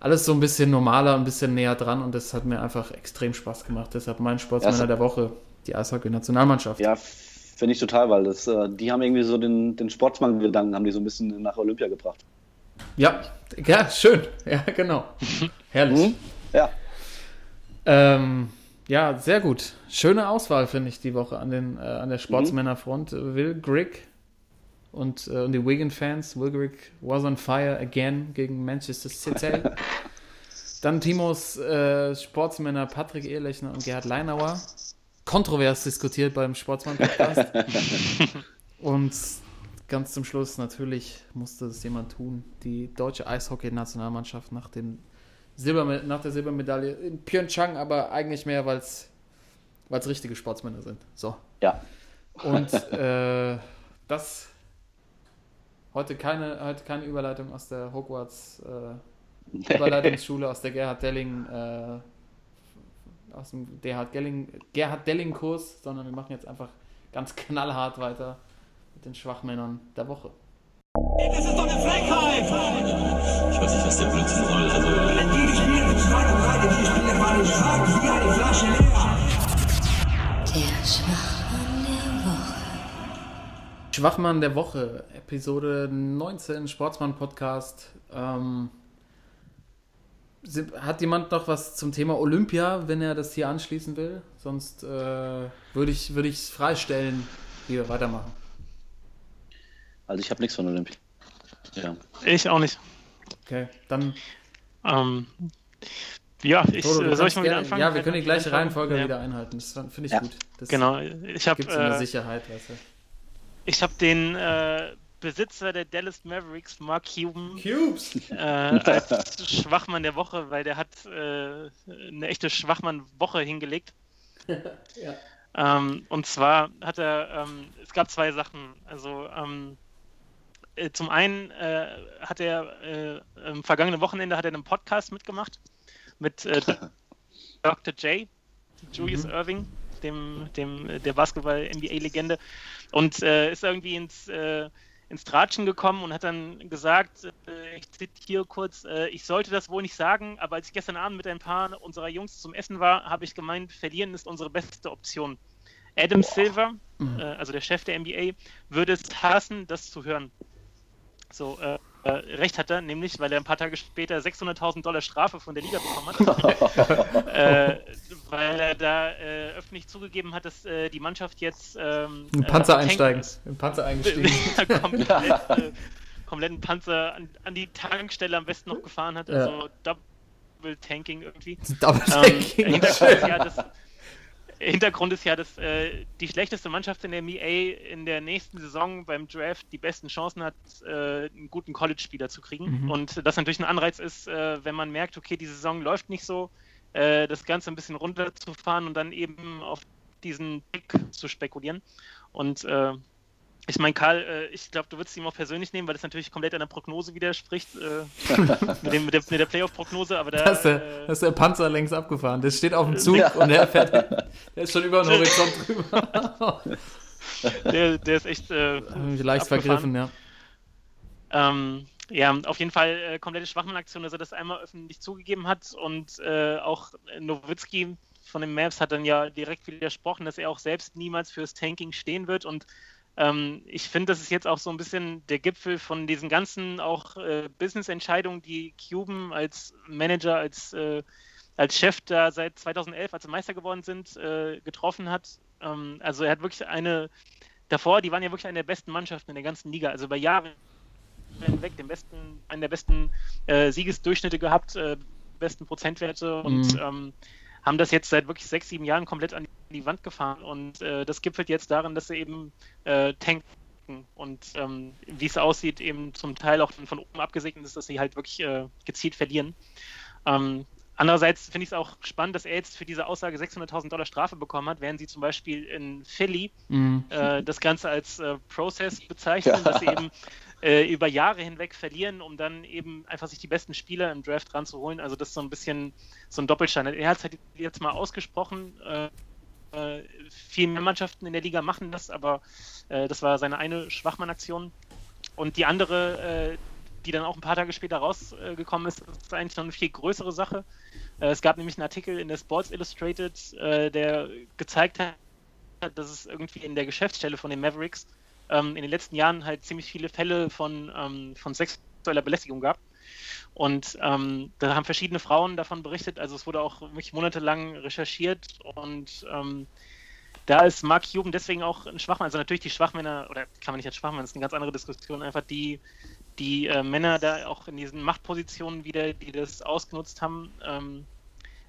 alles so ein bisschen normaler, ein bisschen näher dran und das hat mir einfach extrem Spaß gemacht. Deshalb mein Sportsmänner Ja, der Woche, die Eishockey-Nationalmannschaft. Ja, finde ich total, weil das, äh, die haben irgendwie so den, den Sportsmann-Gedanken, haben die so ein bisschen nach Olympia gebracht. Ja, ja, schön. Ja, genau. Herrlich. Mhm. Ja, Ähm, ja, sehr gut. Schöne Auswahl, finde ich, die Woche an, den, äh, an der Sportsmännerfront. Will Grigg und, äh, und die Wigan-Fans. Will Grigg was on fire again gegen Manchester City. Dann Timos äh, Sportsmänner Patrick Ehrlechner und Gerhard Leinauer. Kontrovers diskutiert beim Sportsmann-Podcast. und ganz zum Schluss natürlich musste es jemand tun. Die deutsche Eishockey-Nationalmannschaft nach, den Silberme nach der Silbermedaille in Pyeongchang, aber eigentlich mehr, weil es richtige Sportsmänner sind. So. ja. Und äh, das heute keine, heute keine Überleitung aus der Hogwarts äh, Überleitungsschule, aus der Gerhard Delling, äh, aus dem Gerhard Delling, Gerhard Delling Kurs, sondern wir machen jetzt einfach ganz knallhart weiter den Schwachmännern der Woche. Das ist doch eine Frechheit! Ich weiß nicht, was der Blödsinn soll. Also, Die gespielt mit zwei und drei, die Spiele waren stark wie eine Flasche leer. Der Schwachmann der Woche. Schwachmann der Woche, Episode 19, Sportsmann Podcast. Ähm, hat jemand noch was zum Thema Olympia, wenn er das hier anschließen will? Sonst äh, würde ich es es freistellen, wie wir weitermachen. Also ich habe nichts von Olympia. Ja. Ich auch nicht. Okay, dann Ähm, ja, ich, Toto, äh, soll ich mal wieder gerne- anfangen? Ja, wir können die gleiche? Reihenfolge Ja. wieder einhalten. Das finde ich Ja. gut. Das Genau, ich habe gibt äh, Sicherheit, weißt du. ich hab den äh, Besitzer der Dallas Mavericks, Mark Cuban, Cubes! äh, als Schwachmann der Woche, weil der hat äh, eine echte Schwachmann-Woche hingelegt. Ja. Ähm, und zwar hat er, ähm, es gab zwei Sachen. Also ähm, äh, zum einen äh, hat er äh, am vergangenen Wochenende hat er einen Podcast mitgemacht mit äh, Dr. J, Julius Irving, dem, dem äh, der Basketball-NBA-Legende und äh, ist irgendwie ins, ins Tratschen gekommen und hat dann gesagt, ich zitiere kurz, ich sollte das wohl nicht sagen, aber als ich gestern Abend mit ein paar unserer Jungs zum Essen war, habe ich gemeint, verlieren ist unsere beste Option. Adam Silver, äh, also der Chef der NBA, würde es hassen, das zu hören. So, äh, äh, recht hat er, nämlich, weil er ein paar Tage später 600.000 Dollar Strafe von der Liga bekommen hat, äh, weil er da äh, öffentlich zugegeben hat, dass äh, die Mannschaft jetzt ähm, Ein Panzer äh, tanken einsteigen. ist. Ein Panzer eingestiegen. komplett, äh, kompletten Panzer an, an die Tankstelle am besten noch gefahren hat, Ja. also Double Tanking irgendwie. Double Ähm, Tanking. Ist ja, dass, Hintergrund ist ja, dass äh, die schlechteste Mannschaft in der NBA in der nächsten Saison beim Draft die besten Chancen hat, äh, einen guten College-Spieler zu kriegen. Mhm. Und das natürlich ein Anreiz ist, äh, wenn man merkt, okay, die Saison läuft nicht so, äh, das Ganze ein bisschen runterzufahren und dann eben auf diesen Pick zu spekulieren. Und äh, ich meine, Karl, äh, ich glaube, du würdest ihn auch persönlich nehmen, weil das natürlich komplett einer Prognose widerspricht, äh, mit, dem, mit der, mit der Playoff-Prognose, aber da. Da ist, der, äh, da ist der Panzer längst abgefahren. Der steht auf dem Zug und der fährt, der ist schon über den Horizont drüber. der, der ist echt. Äh, Leicht abgefahren. vergriffen, ja. Ähm, ja, auf jeden Fall äh, komplette Schwachmann-Aktion, dass er das einmal öffentlich zugegeben hat und äh, auch Nowitzki von den Mavs hat dann ja direkt widersprochen, dass er auch selbst niemals fürs Tanking stehen wird und ähm, ich finde, das ist jetzt auch so ein bisschen der Gipfel von diesen ganzen auch äh, Business-Entscheidungen, die Cuban als Manager, als, äh, als Chef da seit 2011, als sie Meister geworden sind, äh, getroffen hat. Ähm, also er hat wirklich eine, davor, die waren ja wirklich eine der besten Mannschaften in der ganzen Liga, also über Jahre hinweg den besten, einen der besten äh, Siegesdurchschnitte gehabt, äh, besten Prozentwerte und Mhm. ähm, haben das jetzt seit wirklich sechs, sieben Jahren komplett an die Wand gefahren und äh, das gipfelt jetzt darin, dass sie eben äh, tanken und ähm, wie es aussieht, eben zum Teil auch von, von oben abgesegnet ist, dass sie halt wirklich äh, gezielt verlieren. Ähm, andererseits finde ich es auch spannend, dass er jetzt für diese Aussage 600.000 Dollar Strafe bekommen hat, während sie zum Beispiel in Philly Mhm. äh, das Ganze als äh, Process bezeichnen, dass sie eben äh, über Jahre hinweg verlieren, um dann eben einfach sich die besten Spieler im Draft ranzuholen. Also das ist so ein bisschen so ein Doppelstein. Er hat es halt jetzt mal ausgesprochen. Äh, viel mehr Mannschaften in der Liga machen das, aber äh, das war seine eine Schwachmann-Aktion. Und die andere, äh, die dann auch ein paar Tage später rausgekommen ist, ist eigentlich noch eine viel größere Sache. Äh, es gab nämlich einen Artikel in der Sports Illustrated, äh, der gezeigt hat, dass es irgendwie in der Geschäftsstelle von den Mavericks ähm, in den letzten Jahren halt ziemlich viele Fälle von, ähm, von sexueller Belästigung gab. Und ähm, da haben verschiedene Frauen davon berichtet. Also es wurde auch wirklich monatelang recherchiert und ähm, da ist Mark Cuban deswegen auch ein Schwachmann. Also natürlich die Schwachmänner, oder kann man nicht als Schwachmann, das ist eine ganz andere Diskussion, einfach die, die äh, Männer da auch in diesen Machtpositionen wieder, die das ausgenutzt haben, ähm,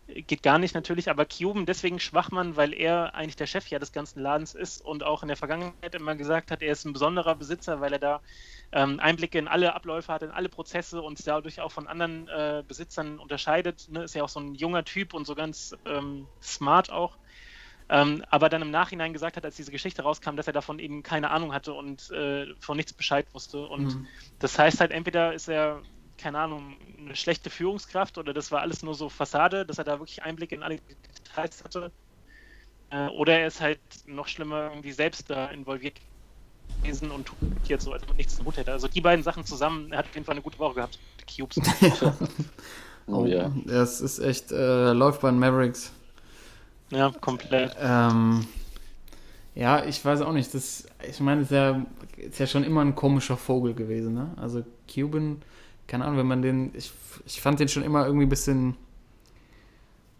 geht gar nicht natürlich, aber Cuban deswegen Schwachmann, weil er eigentlich der Chef ja des ganzen Ladens ist und auch in der Vergangenheit immer gesagt hat, er ist ein besonderer Besitzer, weil er da ähm, Einblicke in alle Abläufe hat, in alle Prozesse und dadurch auch von anderen äh, Besitzern unterscheidet. Ne? Ist ja auch so ein junger Typ und so ganz ähm, smart auch. Ähm, aber dann im Nachhinein gesagt hat, als diese Geschichte rauskam, dass er davon eben keine Ahnung hatte und äh, von nichts Bescheid wusste. Und Mhm. das heißt halt, entweder ist er, keine Ahnung, eine schlechte Führungskraft oder das war alles nur so Fassade, dass er da wirklich Einblicke in alle Details hatte. Äh, oder er ist halt noch schlimmer irgendwie selbst da involviert gewesen und tut jetzt so, als ob nichts im Hut hätte. Also die beiden Sachen zusammen, er hat auf jeden Fall eine gute Woche gehabt. Die Cubes. Oh, ja. Das ist echt, äh, läuft bei den Mavericks. ja, komplett. Ähm, ja, ich weiß auch nicht. Das, ich meine, es ist ja, ist ja schon immer ein komischer Vogel gewesen. Ne? Also Cuban, keine Ahnung, wenn man den, ich, ich fand den schon immer irgendwie ein bisschen,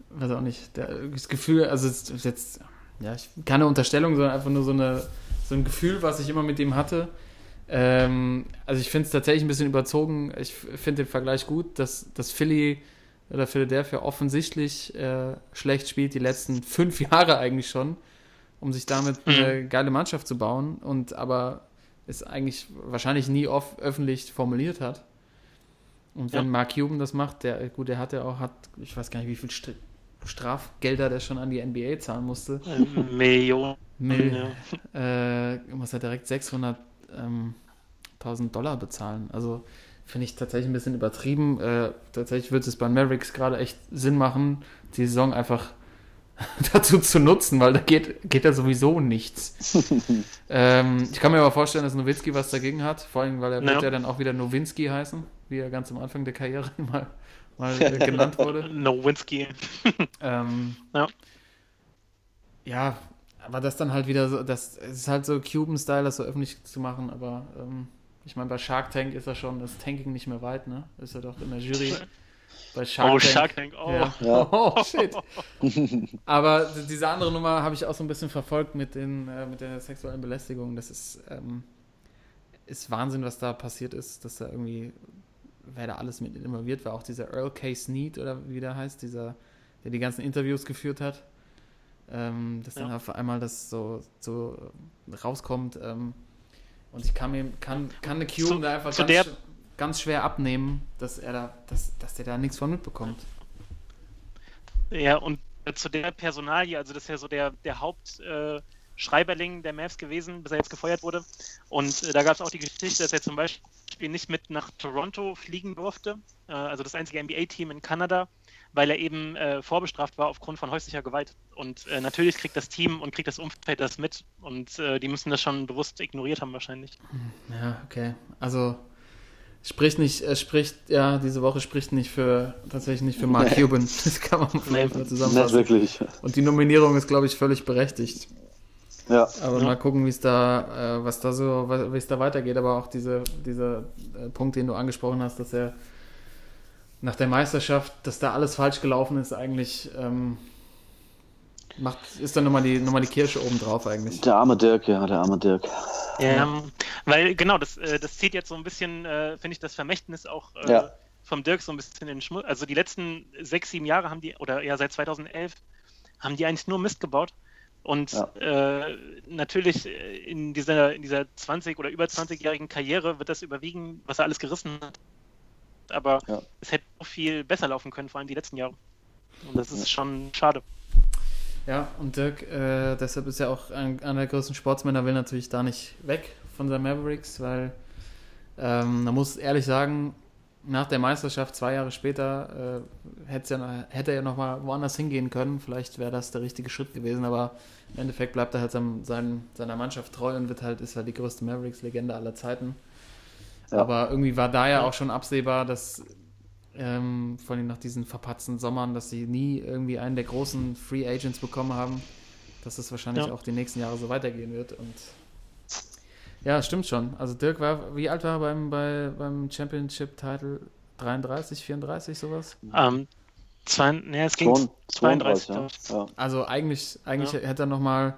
weiß auch nicht, der, das Gefühl, also es ist jetzt, ja, ich, keine Unterstellung, sondern einfach nur so, eine, so ein Gefühl, was ich immer mit dem hatte. Ähm, also ich finde es tatsächlich ein bisschen überzogen. Ich finde den Vergleich gut, dass, dass Philly oder Philadelphia offensichtlich äh, schlecht spielt, die letzten fünf Jahre eigentlich schon, um sich damit eine geile Mannschaft zu bauen und aber es eigentlich wahrscheinlich nie off öffentlich formuliert hat. Und wenn Ja. Mark Cuban das macht, der, gut, der hat ja auch, hat, ich weiß gar nicht, wie viel Str Strafgelder der schon an die NBA zahlen musste. Ähm, Millionen. Mill Ja. äh, muss er direkt 600.000 ähm, 1000 Dollar bezahlen. Also finde ich tatsächlich ein bisschen übertrieben. Äh, tatsächlich wird es bei Mavericks gerade echt Sinn machen, die Saison einfach dazu zu nutzen, weil da geht, geht ja sowieso nichts. ähm, ich kann mir aber vorstellen, dass Nowinski was dagegen hat, vor allem, weil er wird Ja. ja dann auch wieder Nowinski heißen, wie er ganz am Anfang der Karriere mal, mal äh, genannt wurde. Nowinski. Ähm, Ja. ja, aber das dann halt wieder so, das es ist halt so Cuban-Style, das so öffentlich zu machen, aber ähm, ich meine, bei Shark Tank ist er schon das Tanking nicht mehr weit, ne? Ist er doch in der Jury. Bei Shark Oh, Tank. Shark Tank, oh. Ja. Ja. Oh, shit. Aber diese andere Nummer habe ich auch so ein bisschen verfolgt mit, den, äh, mit der sexuellen Belästigung. Das ist, ähm, ist Wahnsinn, was da passiert ist, dass da irgendwie, wer da alles mit involviert war. Auch dieser Earl K. Snead oder wie der heißt, dieser, der die ganzen Interviews geführt hat. Ähm, dass dann Ja. auf einmal das so, so rauskommt. Ähm, und ich kann mir kann, kann eine Cube da einfach ganz, der- sch- ganz schwer abnehmen, dass er da, dass, dass der da nichts von mitbekommt. Ja, und zu der Personalie, also das ist ja so der, der Hauptschreiberling äh, Schreiberling der Mavs gewesen, bis er jetzt gefeuert wurde. Und äh, da gab es auch die Geschichte, dass er zum Beispiel nicht mit nach Toronto fliegen durfte, äh, also das einzige NBA-Team in Kanada, weil er eben äh, vorbestraft war aufgrund von häuslicher Gewalt. Und äh, natürlich kriegt das Team und kriegt das Umfeld das mit. Und äh, die müssen das schon bewusst ignoriert haben wahrscheinlich. Ja, okay. Also spricht nicht, es spricht, ja, diese Woche spricht nicht für tatsächlich nicht für Mark Cuban. Das kann man auf jeden Fall Nicht zusammenfassen. wirklich. Und die Nominierung ist, glaube ich, völlig berechtigt. Ja. Aber mal gucken, wie es da, äh, was da so, wie es da weitergeht. Aber auch diese, dieser äh, Punkt, den du angesprochen hast, dass er nach der Meisterschaft, dass da alles falsch gelaufen ist, eigentlich ähm, macht, ist dann nochmal die, nochmal die Kirsche oben drauf eigentlich. Der arme Dirk, ja, der arme Dirk. Ja, Ähm, weil genau, das, äh, das zieht jetzt so ein bisschen, äh, finde ich, das Vermächtnis auch äh, Ja. vom Dirk so ein bisschen in den Schmutz. Also die letzten sechs, sieben Jahre haben die, oder ja seit 2011, haben die eigentlich nur Mist gebaut. Und Ja. äh, natürlich äh, in dieser, in dieser 20- oder über 20-jährigen Karriere wird das überwiegen, was er alles gerissen hat. Aber Ja. es hätte so viel besser laufen können, vor allem die letzten Jahre. Und das ist schon schade. Ja, und Dirk, äh, deshalb ist er auch ein, einer der größten Sportsmänner, will natürlich da nicht weg von seinen Mavericks, weil ähm, man muss ehrlich sagen, nach der Meisterschaft, zwei Jahre später, äh, ja, hätte er ja nochmal woanders hingehen können. Vielleicht wäre das der richtige Schritt gewesen, aber im Endeffekt bleibt er halt seinem, seinem, seiner Mannschaft treu und wird halt, ist halt die größte Mavericks-Legende aller Zeiten. Ja. Aber irgendwie war da ja auch schon absehbar, dass ähm, vor allem nach diesen verpatzten Sommern, dass sie nie irgendwie einen der großen Free Agents bekommen haben, dass es wahrscheinlich Ja. auch die nächsten Jahre so weitergehen wird. Und ja, stimmt schon. Also Dirk war, wie alt war er beim, bei, beim Championship-Title? 33, 34, sowas? Ähm, zwei, nee, es ging 32, 32, ja. Also eigentlich, eigentlich Ja. hätte er nochmal,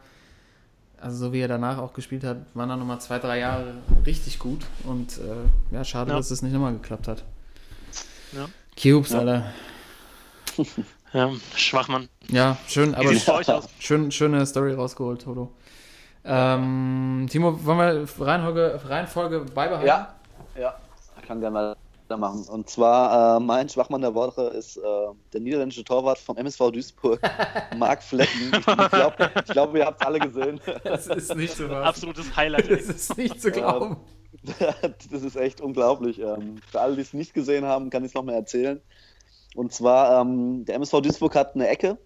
also so wie er danach auch gespielt hat, waren da nochmal zwei, drei Jahre richtig gut. Und äh, ja, schade, Ja. dass es nicht nochmal geklappt hat. Ja. Cubes, Ja. Alter. Ja, Schwachmann. Ja, schön, aber sieht es bei euch aus? schön, schöne Story rausgeholt, Toto. Ähm, Timo, wollen wir Reihenfolge, Reihenfolge beibehalten? Ja, ja, ich kann gerne weitermachen. Und zwar, äh, mein Schwachmann der Woche ist äh, der niederländische Torwart vom MSV Duisburg, Marc Flecken. Ich glaube, glaub, ihr habt es alle gesehen. Das ist nicht zu was. Absolutes Highlight. Das ist nicht zu glauben. das ist echt unglaublich. Ähm, für alle, die es nicht gesehen haben, kann ich es nochmal erzählen. Und zwar, ähm, der MSV Duisburg hat eine Ecke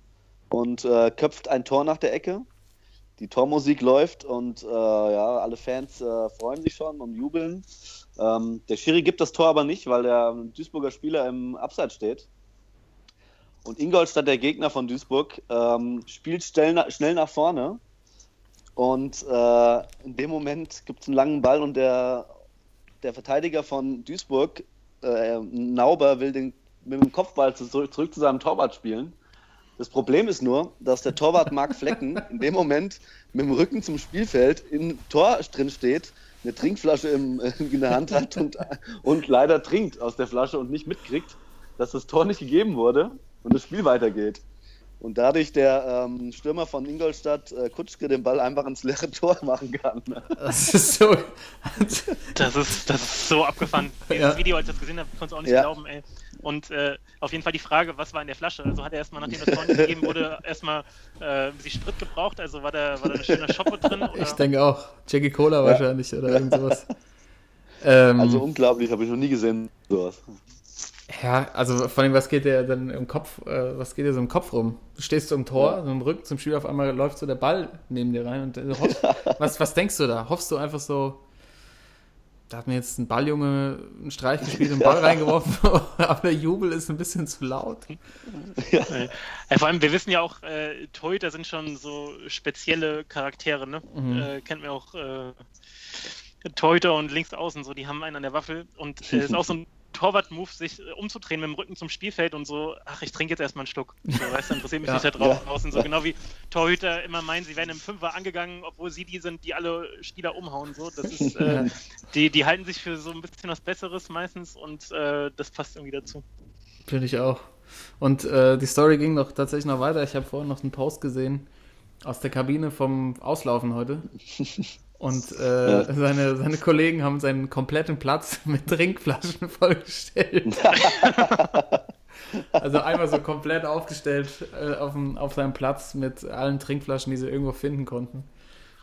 und äh, köpft ein Tor nach der Ecke. Die Tormusik läuft und äh, ja, alle Fans äh, freuen sich schon und jubeln. Ähm, der Schiri gibt das Tor aber nicht, weil der Duisburger Spieler im Abseits steht. Und Ingolstadt, der Gegner von Duisburg, ähm, spielt schnell, na- schnell nach vorne. Und äh, in dem Moment gibt es einen langen Ball und der, der Verteidiger von Duisburg, äh, Nauber, will den mit dem Kopfball zu, zurück, zurück zu seinem Torwart spielen. Das Problem ist nur, dass der Torwart Marc Flecken in dem Moment mit dem Rücken zum Spielfeld im Tor drin steht, eine Trinkflasche im, in der Hand hat und, und leider trinkt aus der Flasche und nicht mitkriegt, dass das Tor nicht gegeben wurde und das Spiel weitergeht. Und dadurch der ähm, Stürmer von Ingolstadt, äh, Kutschke, den Ball einfach ins leere Tor machen kann. Das ist so. Das ist, das ist so abgefahren. Dieses Ja. Video, als ich das gesehen habe, konnte es auch nicht Ja. glauben, ey. Und äh, auf jeden Fall die Frage, was war in der Flasche? Also hat er erstmal, nachdem das Tor gegeben wurde, erstmal äh, ein bisschen Sprit gebraucht? Also war da, war da eine schöne Shoppe drin? Oder? Ich denke auch. Jackie Cola wahrscheinlich oder irgend sowas. Ähm, Also unglaublich, habe ich noch nie gesehen. Sowas. Ja, also vor allem, was geht dir dann im Kopf, äh, was geht dir so im Kopf rum? Du stehst so im Tor, so im Rücken zum Spiel, auf einmal läuft so der Ball neben dir rein und du hoffst, was, was denkst du da? Hoffst du einfach so, da hat mir jetzt ein Balljunge einen Streich gespielt und einen Ball reingeworfen, aber der Jubel ist ein bisschen zu laut. Ja, vor allem, wir wissen ja auch, äh, Torhüter sind schon so spezielle Charaktere, ne? Mhm. Äh, kennt man auch äh, Torhüter und links außen, so, die haben einen an der Waffel und es ist auch so ein Torwart-Move, sich äh, umzudrehen mit dem Rücken zum Spielfeld und so, ach, ich trinke jetzt erstmal einen Schluck. So, weißt du, interessiert mich Ja, nicht da draußen. So genau wie Torhüter immer meinen, sie werden im Fünfer angegangen, obwohl sie die sind, die alle Spieler umhauen. So, das ist, äh, die, die halten sich für so ein bisschen was Besseres meistens und äh, das passt irgendwie dazu. Finde ich auch. Und äh, die Story ging noch tatsächlich noch weiter. Ich habe vorhin noch einen Post gesehen aus der Kabine vom Auslaufen heute. Und äh, Ja. seine, seine Kollegen haben seinen kompletten Platz mit Trinkflaschen vollgestellt. also einmal so komplett aufgestellt äh, auf, dem, auf seinem Platz mit allen Trinkflaschen, die sie irgendwo finden konnten.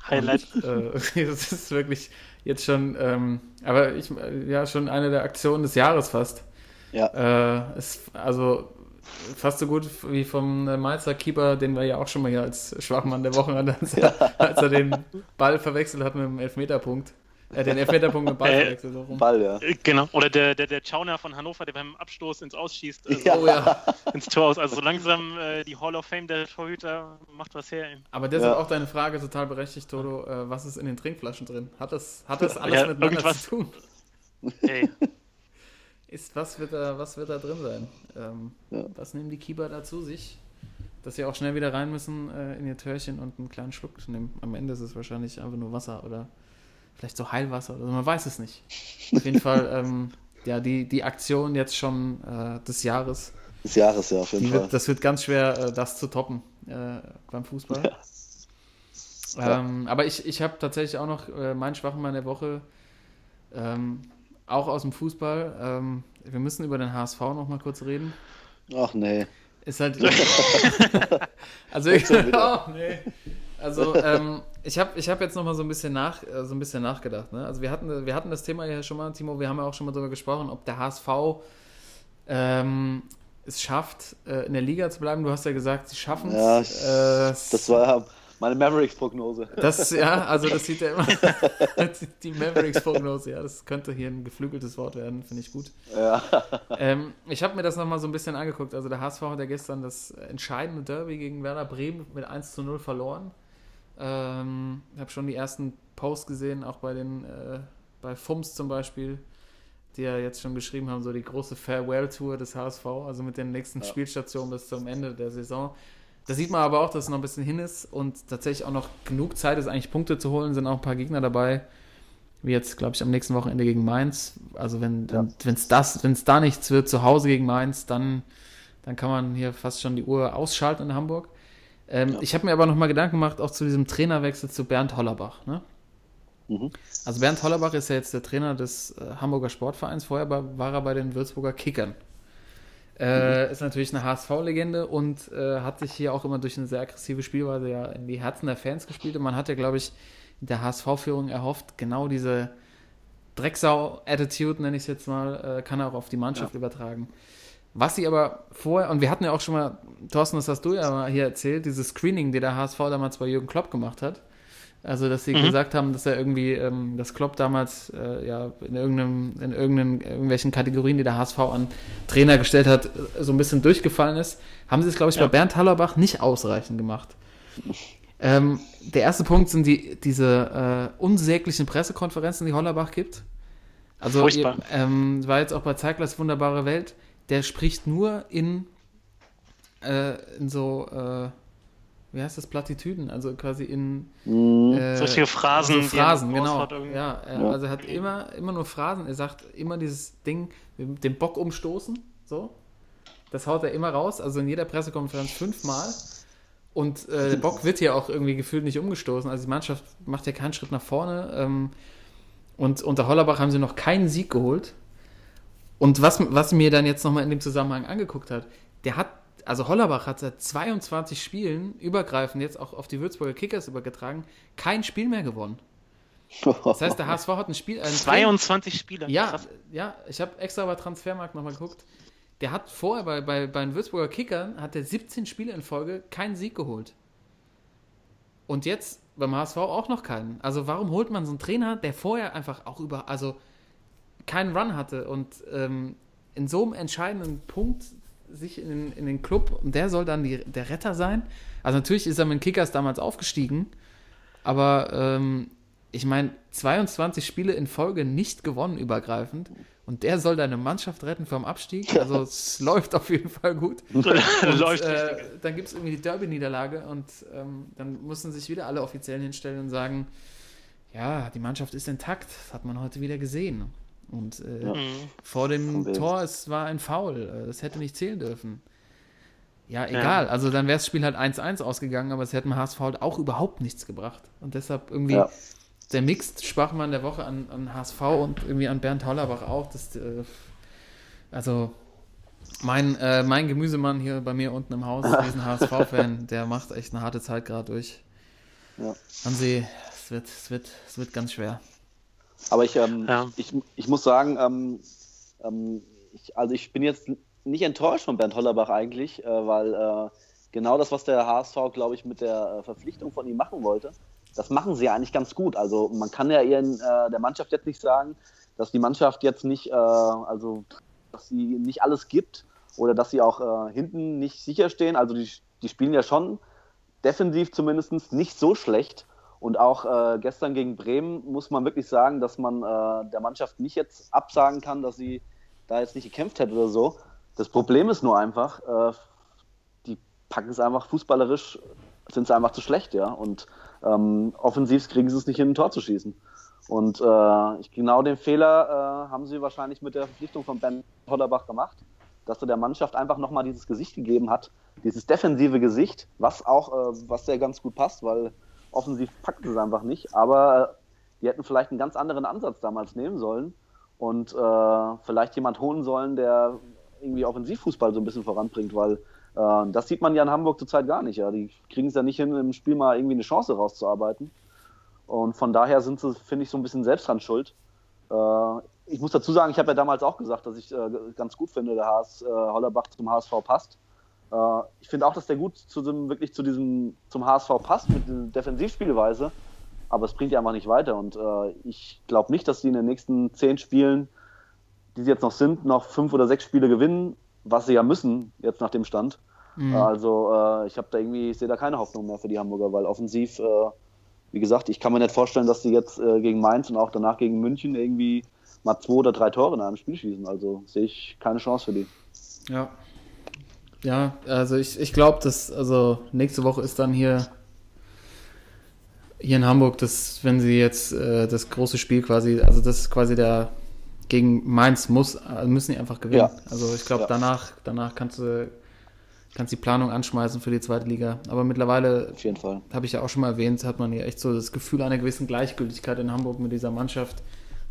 Highlight. Und, äh, das ist wirklich jetzt schon, ähm, aber ich, äh, ja, schon eine der Aktionen des Jahres fast. Ja. Äh, ist also fast so gut wie vom äh, Mainzer Keeper, den wir ja auch schon mal hier als Schwachmann der Woche hatten, als, er, als er den Ball verwechselt hat mit dem Elfmeterpunkt. Äh, den Elfmeterpunkt mit dem Ball Äh, verwechselt. So rum. Ball, ja. Äh, Genau. Oder der, der, der Chauner von Hannover, der beim Abstoß ins Ausschießt, also Ja. Oh ja. ins Tor aus. Also so langsam äh, die Hall of Fame der Torhüter macht was her. Ey. Aber deshalb Ja. auch deine Frage total berechtigt, Toto. Äh, was ist in den Trinkflaschen drin? Hat das, hat das alles Ja, miteinander irgendwas- zu tun? Ey. Ist, was, wird da, was wird da drin sein? Ähm, Ja. Was nehmen die Keeper da zu sich? Dass sie auch schnell wieder rein müssen äh, in ihr Törchen und einen kleinen Schluck nehmen. Am Ende ist es wahrscheinlich einfach nur Wasser oder vielleicht so Heilwasser oder so. Man weiß es nicht. Auf jeden Fall, ähm, ja, die, die Aktion jetzt schon äh, des Jahres, Des Jahres, ja, auf jeden Fall. wird, das wird ganz schwer, äh, das zu toppen äh, beim Fußball. Ähm, aber ich, ich habe tatsächlich auch noch äh, meinen Schwachenmann der Woche, ähm, auch aus dem Fußball. Ähm, wir müssen über den HSV noch mal kurz reden. Ach nee. Ist halt. also, ich, oh, nee. Also, ähm, ich habe ich hab jetzt noch mal so ein bisschen, nach, äh, so ein bisschen nachgedacht. Ne? Also, wir hatten, wir hatten das Thema ja schon mal, Timo, wir haben ja auch schon mal darüber gesprochen, ob der HSV ähm, es schafft, äh, in der Liga zu bleiben. Du hast ja gesagt, sie schaffen Ja, es. Äh, Das war ja meine Mavericks-Prognose. das, ja, also das sieht ja immer. die Mavericks-Prognose, ja, das könnte hier ein geflügeltes Wort werden, finde ich gut. Ja. Ähm, ich habe mir das nochmal so ein bisschen angeguckt. Also der HSV hat ja gestern das entscheidende Derby gegen Werder Bremen mit 1 zu 0 verloren. Ähm, ich habe schon die ersten Posts gesehen, auch bei den äh, bei FUMS zum Beispiel, die ja jetzt schon geschrieben haben, so die große Farewell-Tour des HSV, also mit den nächsten Ja. Spielstationen bis zum Ende der Saison. Da sieht man aber auch, dass es noch ein bisschen hin ist und tatsächlich auch noch genug Zeit ist, eigentlich Punkte zu holen. Sind auch ein paar Gegner dabei, wie jetzt, glaube ich, am nächsten Wochenende gegen Mainz. Also wenn Ja. es das, wenn es da nichts wird zu Hause gegen Mainz, dann, dann kann man hier fast schon die Uhr ausschalten in Hamburg. Ähm, Ja. Ich habe mir aber noch mal Gedanken gemacht, auch zu diesem Trainerwechsel zu Bernd Hollerbach. Ne? Mhm. Also Bernd Hollerbach ist ja jetzt der Trainer des äh, Hamburger Sportvereins. Vorher war er bei den Würzburger Kickern. Äh, Ist natürlich eine HSV-Legende und äh, hat sich hier auch immer durch eine sehr aggressive Spielweise ja in die Herzen der Fans gespielt. Und man hat ja, glaube ich, in der HSV-Führung erhofft, genau diese Drecksau-Attitude, nenne ich es jetzt mal, äh, kann er auch auf die Mannschaft übertragen. Was sie aber vorher, und wir hatten ja auch schon mal, Thorsten, das hast du ja mal hier erzählt, dieses Screening, die der HSV damals bei Jürgen Klopp gemacht hat. Also, dass sie Mhm. gesagt haben, dass er irgendwie, ähm, dass Klopp damals äh, ja in irgendeinem, in irgendeinen, irgendwelchen Kategorien, die der HSV an Trainer gestellt hat, so ein bisschen durchgefallen ist, haben sie es, glaube ich, Ja. bei Bernd Hallerbach nicht ausreichend gemacht. Ähm, der erste Punkt sind die, diese äh, unsäglichen Pressekonferenzen, die Hollerbach gibt. Also, Furchtbar. ihr, ähm, war jetzt auch bei Zeiglers Wunderbare Welt, der spricht nur in, äh, in so, äh, wie heißt das, Plattitüden, also quasi in Mhm. äh, So richtige Phrasen, so die Phrasen, genau. Ja, äh, Ja. also er hat immer, immer nur Phrasen. Er sagt immer dieses Ding, mit dem Bock umstoßen, so. Das haut er immer raus, also in jeder Pressekonferenz fünfmal. Und äh, der Bock wird ja auch irgendwie gefühlt nicht umgestoßen. Also die Mannschaft macht ja keinen Schritt nach vorne. Ähm, und unter Hollerbach haben sie noch keinen Sieg geholt. Und was, was mir dann jetzt nochmal in dem Zusammenhang angeguckt hat, der hat, also Hollerbach hat seit 22 Spielen übergreifend jetzt auch auf die Würzburger Kickers übergetragen, kein Spiel mehr gewonnen. Das heißt, der HSV hat ein Spiel. Ein 22 Spieler. ja, Krass. ja, ich habe extra bei Transfermarkt nochmal geguckt. der hat vorher bei, bei, bei den Würzburger Kickern, hat er 17 Spiele in Folge keinen Sieg geholt. Und jetzt beim HSV auch noch keinen. Also warum holt man so einen Trainer, der vorher einfach auch über, also keinen Run hatte und ähm, in so einem entscheidenden Punkt sich in, den- in den Club und der soll dann die, der Retter sein? Also natürlich ist er mit den Kickers damals aufgestiegen, aber ähm, ich meine, 22 Spiele in Folge nicht gewonnen übergreifend und der soll deine Mannschaft retten vom Abstieg. Also es läuft auf jeden Fall gut. Und, äh, dann gibt es irgendwie die Derby-Niederlage und ähm, dann müssen sich wieder alle Offiziellen hinstellen und sagen, ja, die Mannschaft ist intakt, das hat man heute wieder gesehen. Und äh, Mhm. vor dem? Tor, es war ein Foul, äh, das hätte nicht zählen dürfen. Ja, egal, also dann wäre das Spiel halt 1-1 ausgegangen, aber es hätte dem HSV halt auch überhaupt nichts gebracht. Und deshalb irgendwie Ja. der Mixed sprach man der Woche an, an HSV und irgendwie an Bernd Hollerbach auch. Das, äh, also mein, äh, mein Gemüsemann hier bei mir unten im Haus, diesen HSV-Fan, der macht echt eine harte Zeit gerade durch. Ja. Hansi, es wird, es, wird, es wird ganz schwer. Aber ich, ähm, Ja. ich, ich muss sagen, ähm, ähm, ich, also ich bin jetzt nicht enttäuscht von Bernd Hollerbach eigentlich, äh, weil äh, genau das, was der HSV, glaube ich, mit der äh, Verpflichtung von ihm machen wollte, das machen sie ja eigentlich ganz gut. Also man kann ja ihren, äh, der Mannschaft jetzt nicht sagen, dass die Mannschaft jetzt nicht, äh, also dass sie nicht alles gibt oder dass sie auch äh, hinten nicht sicher stehen. Also die, die spielen ja schon defensiv zumindest nicht so schlecht. Und auch äh, gestern gegen Bremen muss man wirklich sagen, dass man äh, der Mannschaft nicht jetzt absagen kann, dass sie da jetzt nicht gekämpft hätte oder so. Das Problem ist nur einfach, äh, die packen es einfach fußballerisch, sind sie einfach zu schlecht, ja. Und ähm, offensiv kriegen sie es nicht hin, ein Tor zu schießen. Und äh, genau den Fehler äh, haben sie wahrscheinlich mit der Verpflichtung von Ben Hodderbach gemacht, dass er der Mannschaft einfach nochmal dieses Gesicht gegeben hat, dieses defensive Gesicht, was auch, äh, was sehr ganz gut passt, weil offensiv packt es einfach nicht, aber die hätten vielleicht einen ganz anderen Ansatz damals nehmen sollen und äh, vielleicht jemand holen sollen, der irgendwie Offensivfußball so ein bisschen voranbringt, weil äh, das sieht man ja in Hamburg zurzeit gar nicht. Ja. Die kriegen es ja nicht hin, im Spiel mal irgendwie eine Chance rauszuarbeiten. Und von daher sind sie, finde ich, so ein bisschen selbst dran schuld. Äh, ich muss dazu sagen, ich habe ja damals auch gesagt, dass ich äh, ganz gut finde, der HS, äh, Hollerbach zum HSV passt. Äh, ich finde auch, dass der gut zu dem, wirklich zu diesem, zum HSV passt mit der Defensivspielweise. Aber es bringt ja einfach nicht weiter. Und äh, ich glaube nicht, dass sie in den nächsten zehn Spielen, die sie jetzt noch sind, noch fünf oder sechs Spiele gewinnen, was sie ja müssen, jetzt nach dem Stand. Also äh, ich habe da irgendwie, ich sehe da keine Hoffnung mehr für die Hamburger, weil offensiv, äh, wie gesagt, ich kann mir nicht vorstellen, dass sie jetzt äh, gegen Mainz und auch danach gegen München irgendwie mal zwei oder drei Tore in einem Spiel schießen. Also sehe ich keine Chance für die. Ja. Ja, also ich, ich glaube, dass, also nächste Woche ist dann hier, hier in Hamburg, dass, wenn sie jetzt äh, das große Spiel quasi, also das ist quasi der gegen Mainz muss, also müssen die einfach gewinnen. Ja. Also ich glaube, Ja. danach, danach kannst du kannst die Planung anschmeißen für die zweite Liga. Aber mittlerweile habe ich ja auch schon mal erwähnt, hat man hier echt so das Gefühl einer gewissen Gleichgültigkeit in Hamburg mit dieser Mannschaft.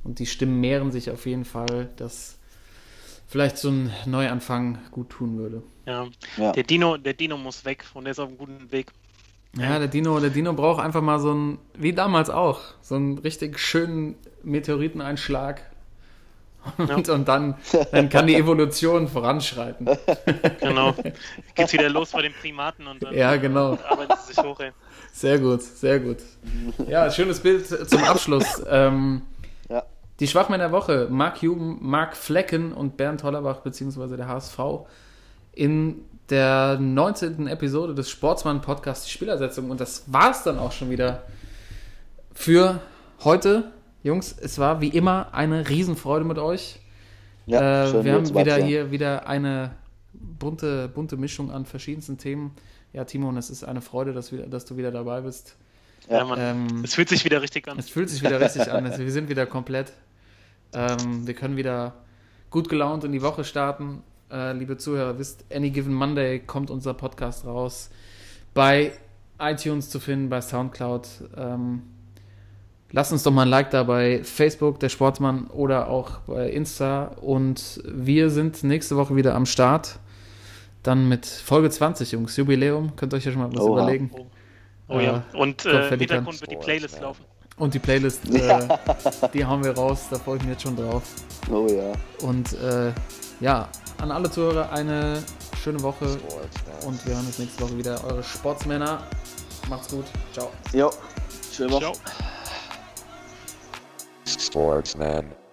Und die Stimmen mehren sich auf jeden Fall, dass vielleicht so ein Neuanfang gut tun würde. Ja. Ja. Der Dino, der Dino muss weg und der ist auf einem guten Weg. Ja, der Dino, der Dino braucht einfach mal so einen, wie damals auch, so einen richtig schönen Meteoriteneinschlag. Und, und dann, dann kann die Evolution voranschreiten. Genau. Geht's wieder los bei den Primaten und dann Ja, genau. arbeiten sie sich hoch. Ey. Sehr gut, sehr gut. Ja, schönes Bild zum Abschluss. Ähm, Ja. Die Schwachmänner der Woche, Mark Huben, Mark Flecken und Bernd Hollerbach, beziehungsweise der HSV, in der 19. Episode des Sportsmann-Podcasts, die Spielersetzung. Und das war es dann auch schon wieder für heute. Jungs, es war wie immer eine Riesenfreude mit euch. Ja, äh, schön, wir haben wieder ja. hier wieder eine bunte, bunte Mischung an verschiedensten Themen. Ja, Timon, es ist eine Freude, dass, wir, dass du wieder dabei bist. Ja, Mann. Ähm, es fühlt sich wieder richtig an. es fühlt sich wieder richtig an. Also wir sind wieder komplett. Ähm, wir können wieder gut gelaunt in die Woche starten. Äh, liebe Zuhörer, wisst, Any Given Monday kommt unser Podcast raus. Bei iTunes zu finden, bei Soundcloud. Ähm, lasst uns doch mal ein Like da bei Facebook, der Sportsmann oder auch bei Insta. Und wir sind nächste Woche wieder am Start. Dann mit Folge 20, Jungs. Jubiläum. Könnt ihr euch ja schon mal was Oha. überlegen. Oh, oh ja. Und äh, im Hintergrund wird die Playlist laufen. Und die Playlist, äh, die hauen wir raus, da freue ich mich jetzt schon drauf. Oh ja. Und äh, ja, an alle Zuhörer eine schöne Woche Sportsman. und wir hören uns nächste Woche wieder. Eure Sportsmänner. Macht's gut. Ciao. Jo, schöne Woche. Ciao. Sportsman.